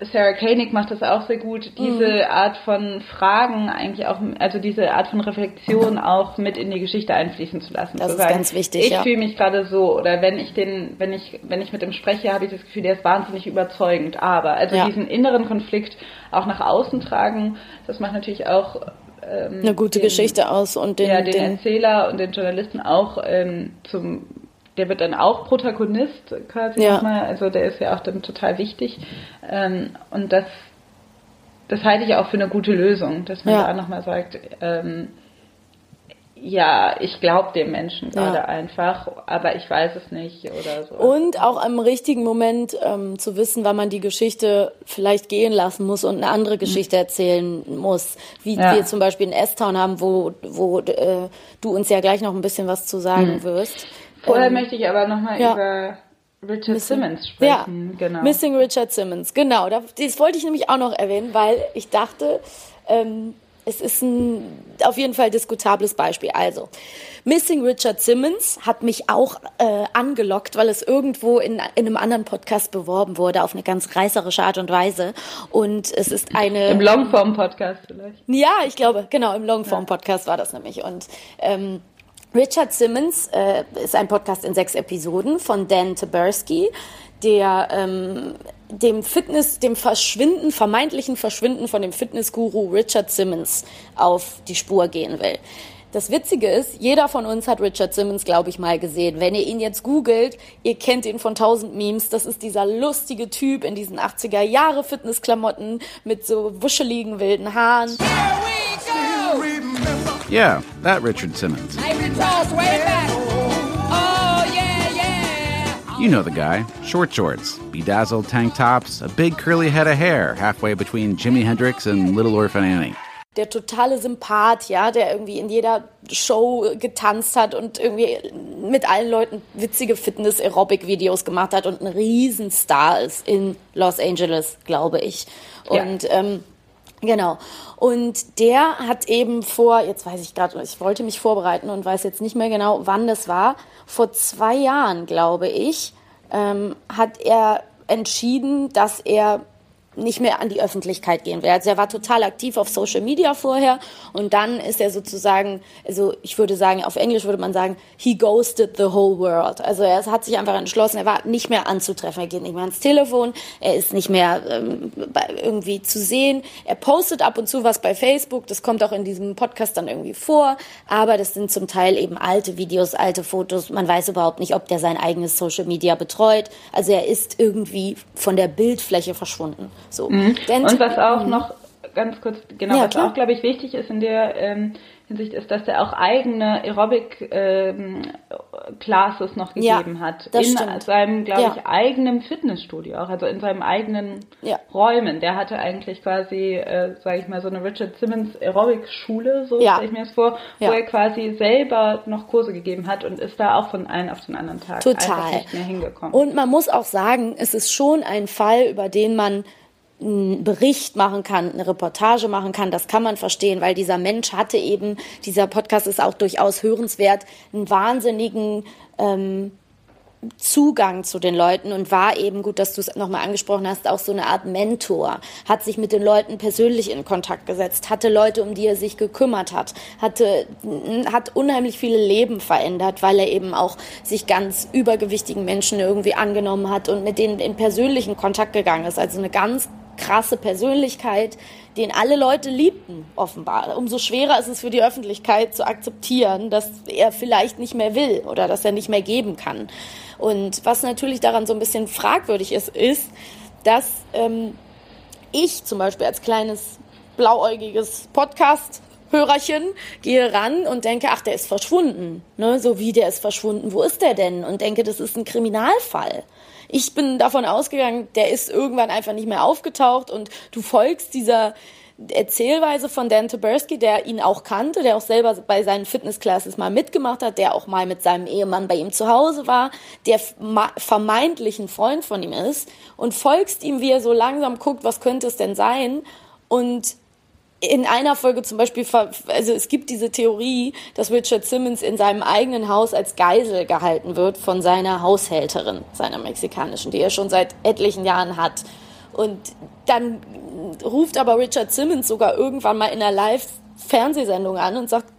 Sarah Koenig macht das auch sehr gut, diese Mhm. Art von Fragen eigentlich auch, also diese Art von Reflexion auch mit in die Geschichte einfließen zu lassen. Das zu ist ganz wichtig, Ich ja. fühle mich gerade so, oder wenn ich den, wenn ich, wenn ich mit dem spreche, habe ich das Gefühl, der ist wahnsinnig überzeugend. Aber also Ja. diesen inneren Konflikt auch nach außen tragen, das macht natürlich auch ähm, eine gute den, Geschichte aus und den, ja, den, den, Erzähler und den Journalisten auch ähm, zum der wird dann auch Protagonist quasi Ja. nochmal, also der ist ja auch dann total wichtig. Ähm, und das, das halte ich auch für eine gute Lösung, dass man Ja. da nochmal sagt, ähm, ja, ich glaube dem Menschen gerade Ja. einfach, aber ich weiß es nicht oder so. Und auch im richtigen Moment ähm, zu wissen, wann man die Geschichte vielleicht gehen lassen muss und eine andere Geschichte erzählen muss. Wie Ja. wir zum Beispiel in S-Town haben, wo, wo äh, du uns ja gleich noch ein bisschen was zu sagen Mhm. wirst. Vorher Ähm, möchte ich aber nochmal ja. über Richard Missing- Simmons Ja, sprechen. Genau. Missing Richard Simmons, genau. da- Das wollte ich nämlich auch noch erwähnen, weil ich dachte, ähm, es ist ein auf jeden Fall diskutables Beispiel. Also, Missing Richard Simmons hat mich auch äh, angelockt, weil es irgendwo in, in einem anderen Podcast beworben wurde, auf eine ganz reißerische Art und Weise. Und es ist eine... Im Longform-Podcast vielleicht. Ja, ich glaube, genau, im Longform-Podcast war das nämlich. Und ähm, Richard Simmons äh, ist ein Podcast in sechs Episoden von Dan Taberski, der ähm, dem Fitness, dem Verschwinden, vermeintlichen Verschwinden von dem Fitnessguru Richard Simmons auf die Spur gehen will. Das Witzige ist, jeder von uns hat Richard Simmons, glaube ich, mal gesehen. Wenn ihr ihn jetzt googelt, ihr kennt ihn von tausend Memes. Das ist dieser lustige Typ in diesen 80er Jahre Fitnessklamotten mit so wuscheligen wilden Haaren. Yeah, that Richard Simmons. You know the guy. Short shorts, bedazzled tank tops, a big curly head of hair halfway between Jimi Hendrix and Little Orphan Annie. der totale Sympath, ja, der irgendwie in jeder Show getanzt hat und irgendwie mit allen Leuten witzige Fitness-Aerobic-Videos gemacht hat und ein Riesenstar ist in Los Angeles, glaube ich. Ja. Und ähm, genau. Und der hat eben vor, jetzt weiß ich gerade, ich wollte mich vorbereiten und weiß jetzt nicht mehr genau, wann das war. Vor zwei Jahren, glaube ich, ähm, hat er entschieden, dass er nicht mehr an die Öffentlichkeit gehen will. Also er war total aktiv auf Social Media vorher und dann ist er sozusagen, also ich würde sagen, auf Englisch würde man sagen, he ghosted the whole world. Also er hat sich einfach entschlossen, er war nicht mehr anzutreffen, er geht nicht mehr ans Telefon, er ist nicht mehr ähm, irgendwie zu sehen. Er postet ab und zu was bei Facebook, das kommt auch in diesem Podcast dann irgendwie vor, aber das sind zum Teil eben alte Videos, alte Fotos. Man weiß überhaupt nicht, ob der sein eigenes Social Media betreut. Also er ist irgendwie von der Bildfläche verschwunden. So. Mhm. Und was auch noch ganz kurz, genau, Ja, was klar. auch, glaube ich, wichtig ist in der ähm, Hinsicht, ist, dass er auch eigene Aerobic-Classes noch Ja, gegeben hat. das in stimmt. seinem, glaube Ja. ich, eigenen Fitnessstudio auch, also in seinen eigenen Ja. Räumen. Der hatte eigentlich quasi, äh, sage ich mal, so eine Richard Simmons Aerobic-Schule, so Ja. stelle ich mir das vor, Ja. wo er quasi selber noch Kurse gegeben hat und ist da auch von einem auf den anderen Tag Total. nicht mehr hingekommen. Und man muss auch sagen, es ist schon ein Fall, über den man einen Bericht machen kann, eine Reportage machen kann, das kann man verstehen, weil dieser Mensch hatte eben, dieser Podcast ist auch durchaus hörenswert, einen wahnsinnigen ähm, Zugang zu den Leuten und war eben, gut, dass du es nochmal angesprochen hast, auch so eine Art Mentor, hat sich mit den Leuten persönlich in Kontakt gesetzt, hatte Leute, um die er sich gekümmert hat, hatte, hat unheimlich viele Leben verändert, weil er eben auch sich ganz übergewichtigen Menschen irgendwie angenommen hat und mit denen in persönlichen Kontakt gegangen ist. Also eine ganz krasse Persönlichkeit, den alle Leute liebten, offenbar. Umso schwerer ist es für die Öffentlichkeit zu akzeptieren, dass er vielleicht nicht mehr will oder dass er nicht mehr geben kann. Und was natürlich daran so ein bisschen fragwürdig ist, ist, dass ähm, ich zum Beispiel als kleines blauäugiges Podcast Hörerchen, gehe ran und denke, ach, der ist verschwunden. Ne? So wie der ist verschwunden, wo ist der denn? Und denke, das ist ein Kriminalfall. Ich bin davon ausgegangen, der ist irgendwann einfach nicht mehr aufgetaucht und du folgst dieser Erzählweise von Dan Taberski, der ihn auch kannte, der auch selber bei seinen Fitnessclasses mal mitgemacht hat, der auch mal mit seinem Ehemann bei ihm zu Hause war, der vermeintlich ein Freund von ihm ist und folgst ihm, wie er so langsam guckt, was könnte es denn sein? Und in einer Folge zum Beispiel, also es gibt diese Theorie, dass Richard Simmons in seinem eigenen Haus als Geisel gehalten wird von seiner Haushälterin, seiner mexikanischen, die er schon seit etlichen Jahren hat. Und dann ruft aber Richard Simmons sogar irgendwann mal in einer Live-Fernsehsendung an und sagt,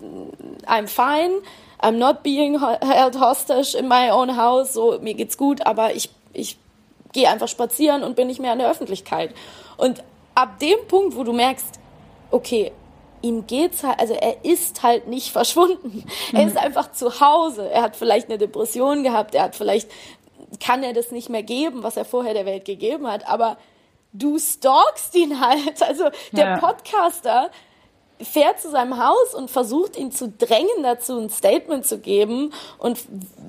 I'm fine, I'm not being held hostage in my own house, so mir geht's gut, aber ich, ich gehe einfach spazieren und bin nicht mehr in der Öffentlichkeit. Und ab dem Punkt, wo du merkst, okay, ihm geht's halt, also er ist halt nicht <laughs> verschwunden. Er ist einfach zu Hause. Er hat vielleicht eine Depression gehabt, er hat vielleicht, kann er das nicht mehr geben, was er vorher der Welt gegeben hat, aber du stalkst ihn halt. <laughs> Also der Ja. Podcaster fährt zu seinem Haus und versucht ihn zu drängen dazu, ein Statement zu geben und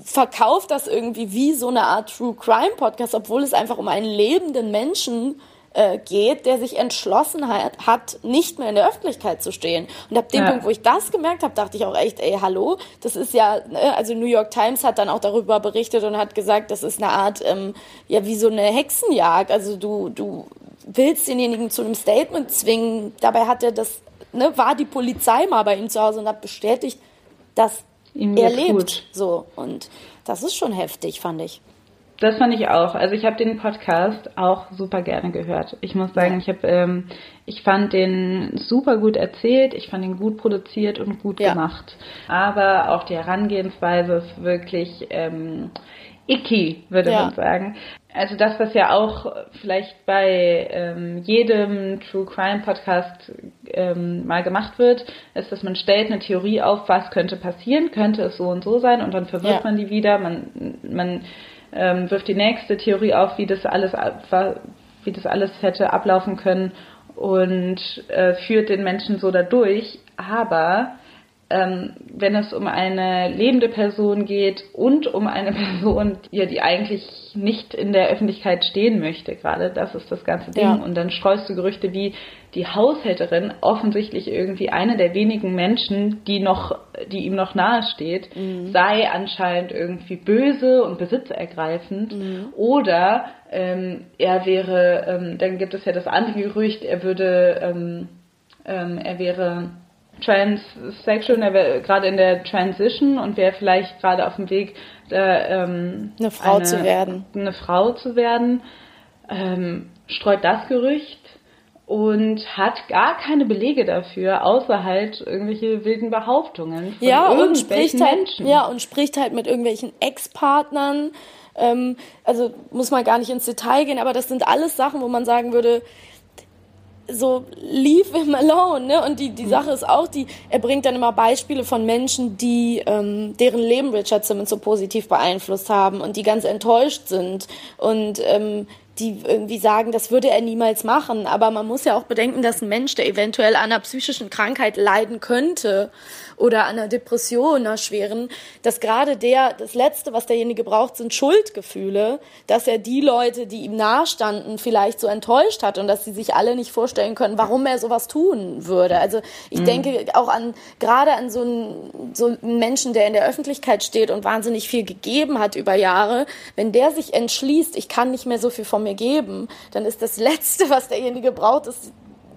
verkauft das irgendwie wie so eine Art True Crime Podcast, obwohl es einfach um einen lebenden Menschen äh, geht, der sich entschlossen hat, hat, nicht mehr in der Öffentlichkeit zu stehen. Und ab dem Ja. Punkt, wo ich das gemerkt habe, dachte ich auch echt, ey, hallo, das ist ja, ne, also New York Times hat dann auch darüber berichtet und hat gesagt, das ist eine Art, ähm, ja, wie so eine Hexenjagd. Also du, du willst denjenigen zu einem Statement zwingen. Dabei hat er das, ne, war die Polizei mal bei ihm zu Hause und hat bestätigt, dass er lebt. gut. So. Und das ist schon heftig, fand ich. Das fand ich auch. Also ich habe den Podcast auch super gerne gehört. Ich muss sagen, ich habe, ähm, ich fand den super gut erzählt, ich fand ihn gut produziert und gut gemacht. Aber auch die Herangehensweise ist wirklich ähm, icky, würde Ja. man sagen. Also das, was ja auch vielleicht bei ähm, jedem True Crime Podcast ähm, mal gemacht wird, ist, dass man stellt eine Theorie auf, was könnte passieren, könnte es so und so sein und dann verwirrt Ja. man die wieder, man, man ähm, wirft die nächste Theorie auf, wie das alles wie das alles hätte ablaufen können und äh, führt den Menschen so dadurch. Aber ähm, wenn es um eine lebende Person geht und um eine <laughs> Person, die, die eigentlich nicht in der Öffentlichkeit stehen möchte, gerade das ist das ganze Ding. Ja. Und dann streust du Gerüchte wie die Haushälterin, offensichtlich irgendwie eine der wenigen Menschen, die noch, die ihm noch nahe steht, sei anscheinend irgendwie böse und besitzergreifend. Oder ähm, er wäre, ähm, dann gibt es ja das andere Gerücht, er würde, ähm, ähm, er wäre transsexual, er gerade in der Transition und wäre vielleicht gerade auf dem Weg, da, ähm, Eine Frau zu werden. Eine Frau zu werden, ähm, streut das Gerücht und hat gar keine Belege dafür, außer halt irgendwelche wilden Behauptungen von ja, und spricht halt, Menschen. ja, und spricht halt mit irgendwelchen Ex-Partnern. Ähm, also muss man gar nicht ins Detail gehen, aber das sind alles Sachen, wo man sagen würde, so leave him alone, ne? Und die, die Sache ist auch, die, er bringt dann immer Beispiele von Menschen, die ähm, deren Leben Richard Simmons so positiv beeinflusst haben und die ganz enttäuscht sind und ähm, die irgendwie sagen, das würde er niemals machen. Aber man muss ja auch bedenken, dass ein Mensch, der eventuell an einer psychischen Krankheit leiden könnte oder an einer Depression, einer schweren, dass gerade der, das Letzte, was derjenige braucht, sind Schuldgefühle, dass er die Leute, die ihm nahestanden, vielleicht so enttäuscht hat und dass sie sich alle nicht vorstellen können, warum er sowas tun würde. Also ich Mhm. denke auch an, gerade an so einen, so einen Menschen, der in der Öffentlichkeit steht und wahnsinnig viel gegeben hat über Jahre, wenn der sich entschließt, ich kann nicht mehr so viel von mir geben, dann ist das Letzte, was derjenige braucht, ist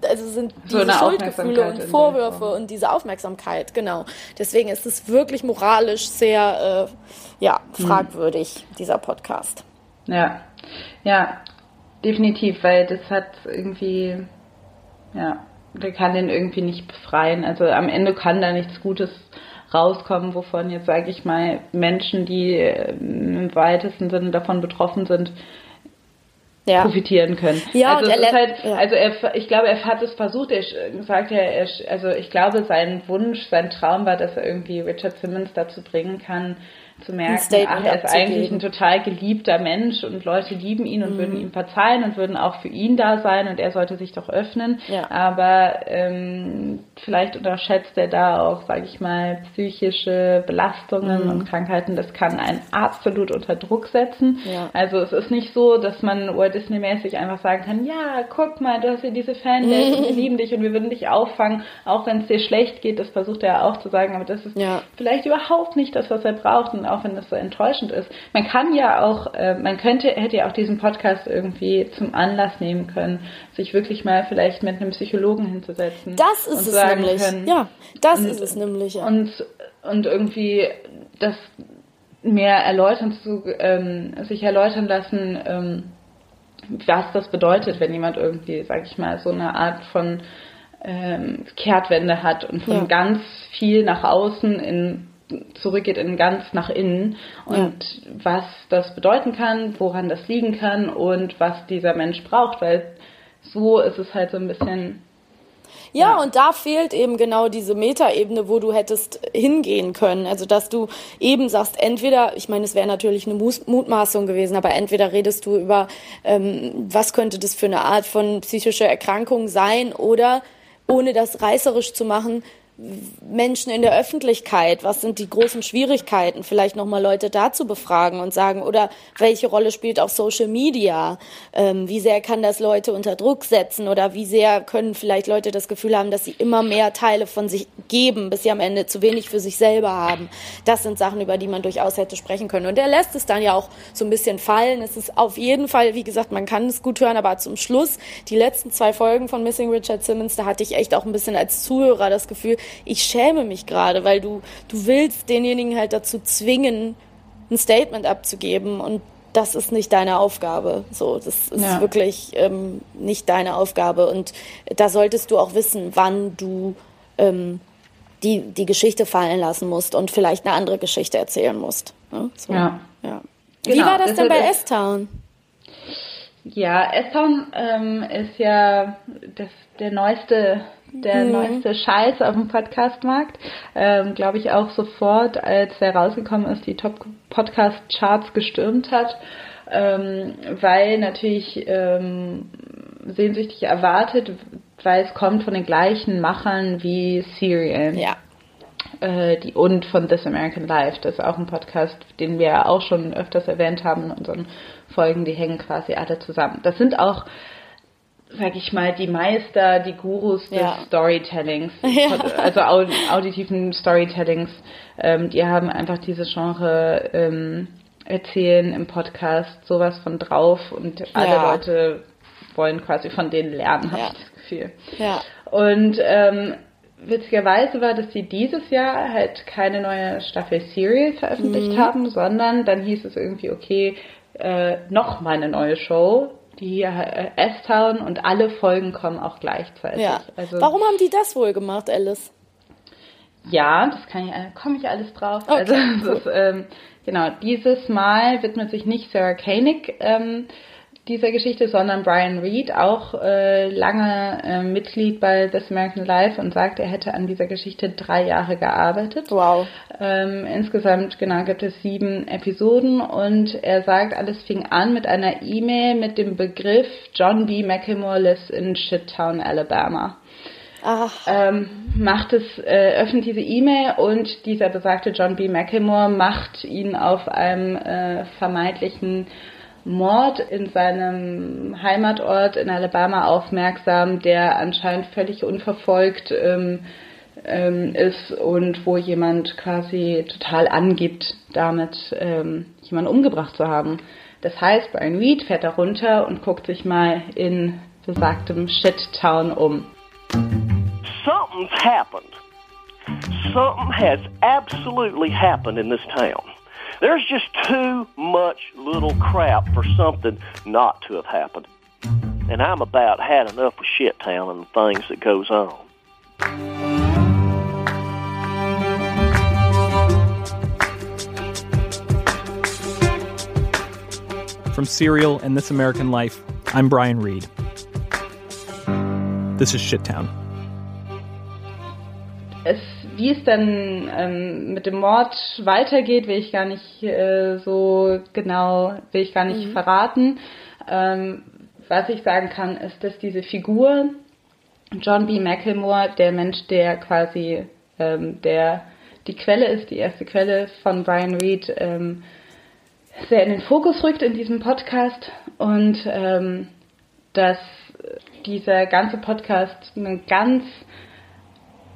also sind So diese Schuldgefühle und Vorwürfe und diese Aufmerksamkeit, genau. Deswegen ist es wirklich moralisch sehr äh, ja, Hm. fragwürdig, dieser Podcast. Ja, ja, definitiv, weil das hat irgendwie, ja, der kann den irgendwie nicht befreien. Also am Ende kann da nichts Gutes rauskommen, wovon jetzt, sage ich mal, Menschen, die äh, im weitesten Sinne davon betroffen sind, Ja. profitieren können. Ja, also er halt, ja. also er, ich glaube, er hat es versucht. Er sagt ja, er, also ich glaube, sein Wunsch, sein Traum war, dass er irgendwie Richard Simmons dazu bringen kann, zu merken, ach, er ist eigentlich ein total geliebter Mensch und Leute lieben ihn und Mhm. würden ihm verzeihen und würden auch für ihn da sein und er sollte sich doch öffnen. Ja. Aber ähm, vielleicht unterschätzt er da auch, sage ich mal, psychische Belastungen Mhm. und Krankheiten. Das kann einen absolut unter Druck setzen. Ja. Also es ist nicht so, dass man Walt Disney-mäßig einfach sagen kann, ja, guck mal, du hast hier diese Fanbase und wir <laughs> lieben dich und wir würden dich auffangen, auch wenn es dir schlecht geht. Das versucht er auch zu sagen, aber das ist Ja. vielleicht überhaupt nicht das, was er braucht und auch wenn das so enttäuschend ist. Man kann ja auch, äh, man könnte, hätte ja auch diesen Podcast irgendwie zum Anlass nehmen können, sich wirklich mal vielleicht mit einem Psychologen hinzusetzen. Das ist und es sagen nämlich. Können, Ja, das und, ist es nämlich. Ja. Und, und irgendwie das mehr erläutern zu, ähm, sich erläutern lassen, ähm, was das bedeutet, wenn jemand irgendwie, sag ich mal, so eine Art von ähm, Kehrtwende hat und von Ja. ganz viel nach außen in zurückgeht in ganz nach innen und was das bedeuten kann, woran das liegen kann und was dieser Mensch braucht, weil so ist es halt so ein bisschen Ja, und da fehlt eben genau diese Metaebene, wo du hättest hingehen können. Also, dass du eben sagst, entweder, ich meine, es wäre natürlich eine Mutmaßung gewesen, aber entweder redest du über, ähm, was könnte das für eine Art von psychischer Erkrankung sein oder ohne das reißerisch zu machen, Menschen in der Öffentlichkeit? Was sind die großen Schwierigkeiten? Vielleicht nochmal Leute dazu befragen und sagen, oder welche Rolle spielt auch Social Media? Ähm, wie sehr kann das Leute unter Druck setzen? Oder wie sehr können vielleicht Leute das Gefühl haben, dass sie immer mehr Teile von sich geben, bis sie am Ende zu wenig für sich selber haben? Das sind Sachen, über die man durchaus hätte sprechen können. Und er lässt es dann ja auch so ein bisschen fallen. Es ist auf jeden Fall, wie gesagt, man kann es gut hören, aber zum Schluss, die letzten zwei Folgen von Missing Richard Simmons, da hatte ich echt auch ein bisschen als Zuhörer das Gefühl, ich schäme mich gerade, weil du, du willst denjenigen halt dazu zwingen, ein Statement abzugeben und das ist nicht deine Aufgabe. So, das ist ja. wirklich ähm, nicht deine Aufgabe. Und da solltest du auch wissen, wann du ähm, die, die Geschichte fallen lassen musst und vielleicht eine andere Geschichte erzählen musst. Ne? So, ja. ja. Wie genau, war das, das denn bei S-Town? Ja, S-Town ähm, ist ja das, der neueste der mhm. neueste Scheiß auf dem Podcastmarkt. Ähm, Glaube ich auch sofort, als er rausgekommen ist, die Top-Podcast-Charts gestürmt hat, ähm, weil natürlich ähm, sehnsüchtig erwartet, weil es kommt von den gleichen Machern wie Serial. Ja. Äh, die und von This American Life. Das ist auch ein Podcast, den wir auch schon öfters erwähnt haben in unseren Folgen. Die hängen quasi alle zusammen. Das sind auch sag ich mal, die Meister, die Gurus des ja. Storytellings, <laughs> ja. also auditiven Storytellings, ähm, die haben einfach dieses Genre ähm, erzählen im Podcast sowas von drauf und alle ja. Leute wollen quasi von denen lernen, habe ich das Gefühl. Ja. Und ähm, witzigerweise war, dass sie dieses Jahr halt keine neue Staffel Serial veröffentlicht mhm. haben, sondern dann hieß es irgendwie, okay, äh, noch mal eine neue Show die äh, S-Town und alle Folgen kommen auch gleichzeitig. Ja. Also, Warum haben die das wohl gemacht, Alice? Ja, das kann ich, äh, komme ich alles drauf. Okay, also cool. ist, ähm, genau, dieses Mal widmet sich nicht Sarah Koenig ähm, dieser Geschichte, sondern Brian Reed, auch äh, lange äh, Mitglied bei This American Life und sagt, er hätte an dieser Geschichte drei Jahre gearbeitet. Wow. Ähm, insgesamt, genau, gibt es sieben Episoden und er sagt, alles fing an mit einer E-Mail mit dem Begriff John B. McElmore lives in Shittown, Alabama. Ähm, macht es, äh, öffnet diese E-Mail und dieser besagte John B. McElmore macht ihn auf einem äh, vermeintlichen Mord in seinem Heimatort in Alabama aufmerksam, der anscheinend völlig unverfolgt ähm, ähm, ist und wo jemand quasi total angibt, damit ähm, jemanden umgebracht zu haben. Das heißt, Brian Reed fährt da runter und guckt sich mal in besagtem Shit-Town um. Something's happened. Something has absolutely happened in this town. There's just too much little crap for something not to have happened. And I'm about had enough of shit town and the things that goes on. From Serial and This American Life, I'm Brian Reed. This is Shittown. Wie es dann ähm, mit dem Mord weitergeht, will ich gar nicht äh, so genau, will ich gar nicht mhm. verraten. Ähm, was ich sagen kann, ist, dass diese Figur John B. McElmore, der Mensch, der quasi ähm, der die Quelle ist, die erste Quelle von Brian Reed, ähm, sehr in den Fokus rückt in diesem Podcast und ähm, dass dieser ganze Podcast eine ganz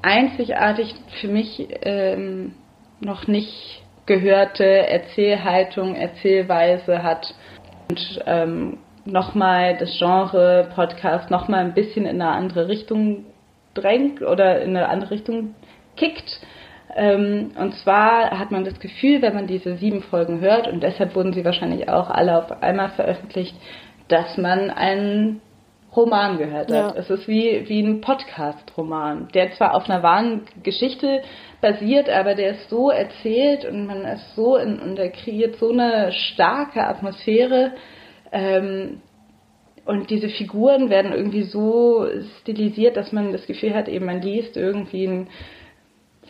einzigartig für mich ähm, noch nicht gehörte Erzählhaltung, Erzählweise hat und ähm, nochmal das Genre Podcast nochmal ein bisschen in eine andere Richtung drängt oder in eine andere Richtung kickt. Ähm, und zwar hat man das Gefühl, wenn man diese sieben Folgen hört, und deshalb wurden sie wahrscheinlich auch alle auf einmal veröffentlicht, dass man einen Roman gehört hat. Ja. Es ist wie, wie ein Podcast-Roman, der zwar auf einer wahren Geschichte basiert, aber der ist so erzählt und man ist so in, und er kreiert so eine starke Atmosphäre, ähm, und diese Figuren werden irgendwie so stilisiert, dass man das Gefühl hat, eben man liest irgendwie einen,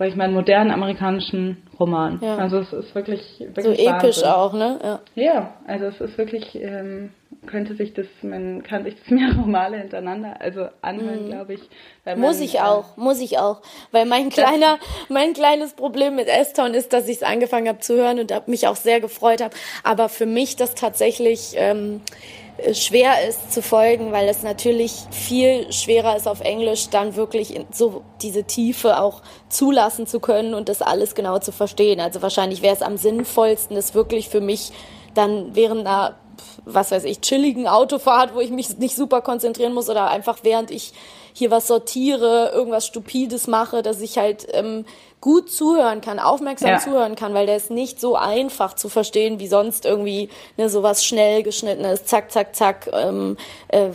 sag ich mal, einen modernen amerikanischen Roman. Ja. Also es ist wirklich, wirklich So episch Wahnsinn. auch, ne? Ja. Ja, also es ist wirklich, ähm, könnte sich das, man kann sich das <laughs> mehrere Male hintereinander, also anhören, glaube ich. Man, Muss ich äh, auch, muss ich auch. Weil mein kleiner, mein kleines Problem mit S-Town ist, dass ich es angefangen habe zu hören und mich auch sehr gefreut habe. Aber für mich das tatsächlich ähm, äh, schwer ist zu folgen, weil es natürlich viel schwerer ist auf Englisch dann wirklich in so diese Tiefe auch zulassen zu können und das alles genau zu verstehen. Also wahrscheinlich wäre es am sinnvollsten, das wirklich für mich dann während einer was weiß ich, chilligen Autofahrt, wo ich mich nicht super konzentrieren muss oder einfach während ich hier was sortiere, irgendwas Stupides mache, dass ich halt ähm, gut zuhören kann, aufmerksam Ja. zuhören kann, weil der ist nicht so einfach zu verstehen wie sonst irgendwie ne, sowas schnell geschnittenes, zack, zack, zack, ähm, äh,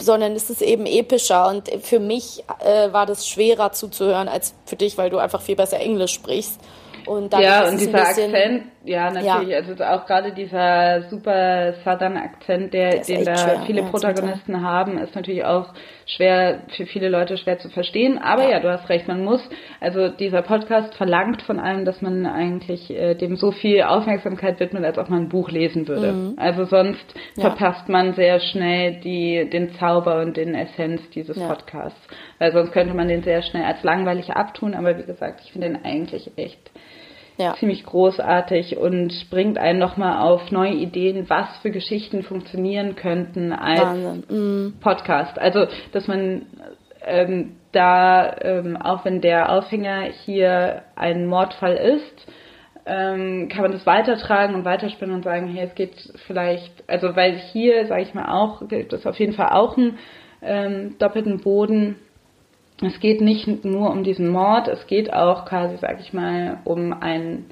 sondern es ist eben epischer und für mich äh, war das schwerer zuzuhören als für dich, weil du einfach viel besser Englisch sprichst. Und ja, und dieser bisschen- Akzent, ja, natürlich, also auch gerade dieser super Southern Akzent, der, den da schwer, viele ja, Protagonisten haben, ist natürlich auch schwer, für viele Leute schwer zu verstehen. Aber ja. du hast recht, man muss, also dieser Podcast verlangt von einem, dass man eigentlich äh, dem so viel Aufmerksamkeit widmet, als ob man ein Buch lesen würde. Mhm. Also sonst Ja. verpasst man sehr schnell die, den Zauber und den Essenz dieses Ja. Podcasts. Weil sonst könnte man den sehr schnell als langweilig abtun, aber wie gesagt, ich finde den eigentlich echt Ja. ziemlich großartig und bringt einen nochmal auf neue Ideen, was für Geschichten funktionieren könnten als. Mhm. Podcast. Also, dass man ähm, da, ähm, auch wenn der Aufhänger hier ein Mordfall ist, ähm, kann man das weitertragen und weiterspinnen und sagen, hey, es geht vielleicht, also weil hier, sage ich mal auch, gibt es auf jeden Fall auch einen ähm, doppelten Boden. Es geht nicht nur um diesen Mord, es geht auch quasi, sag ich mal, um einen,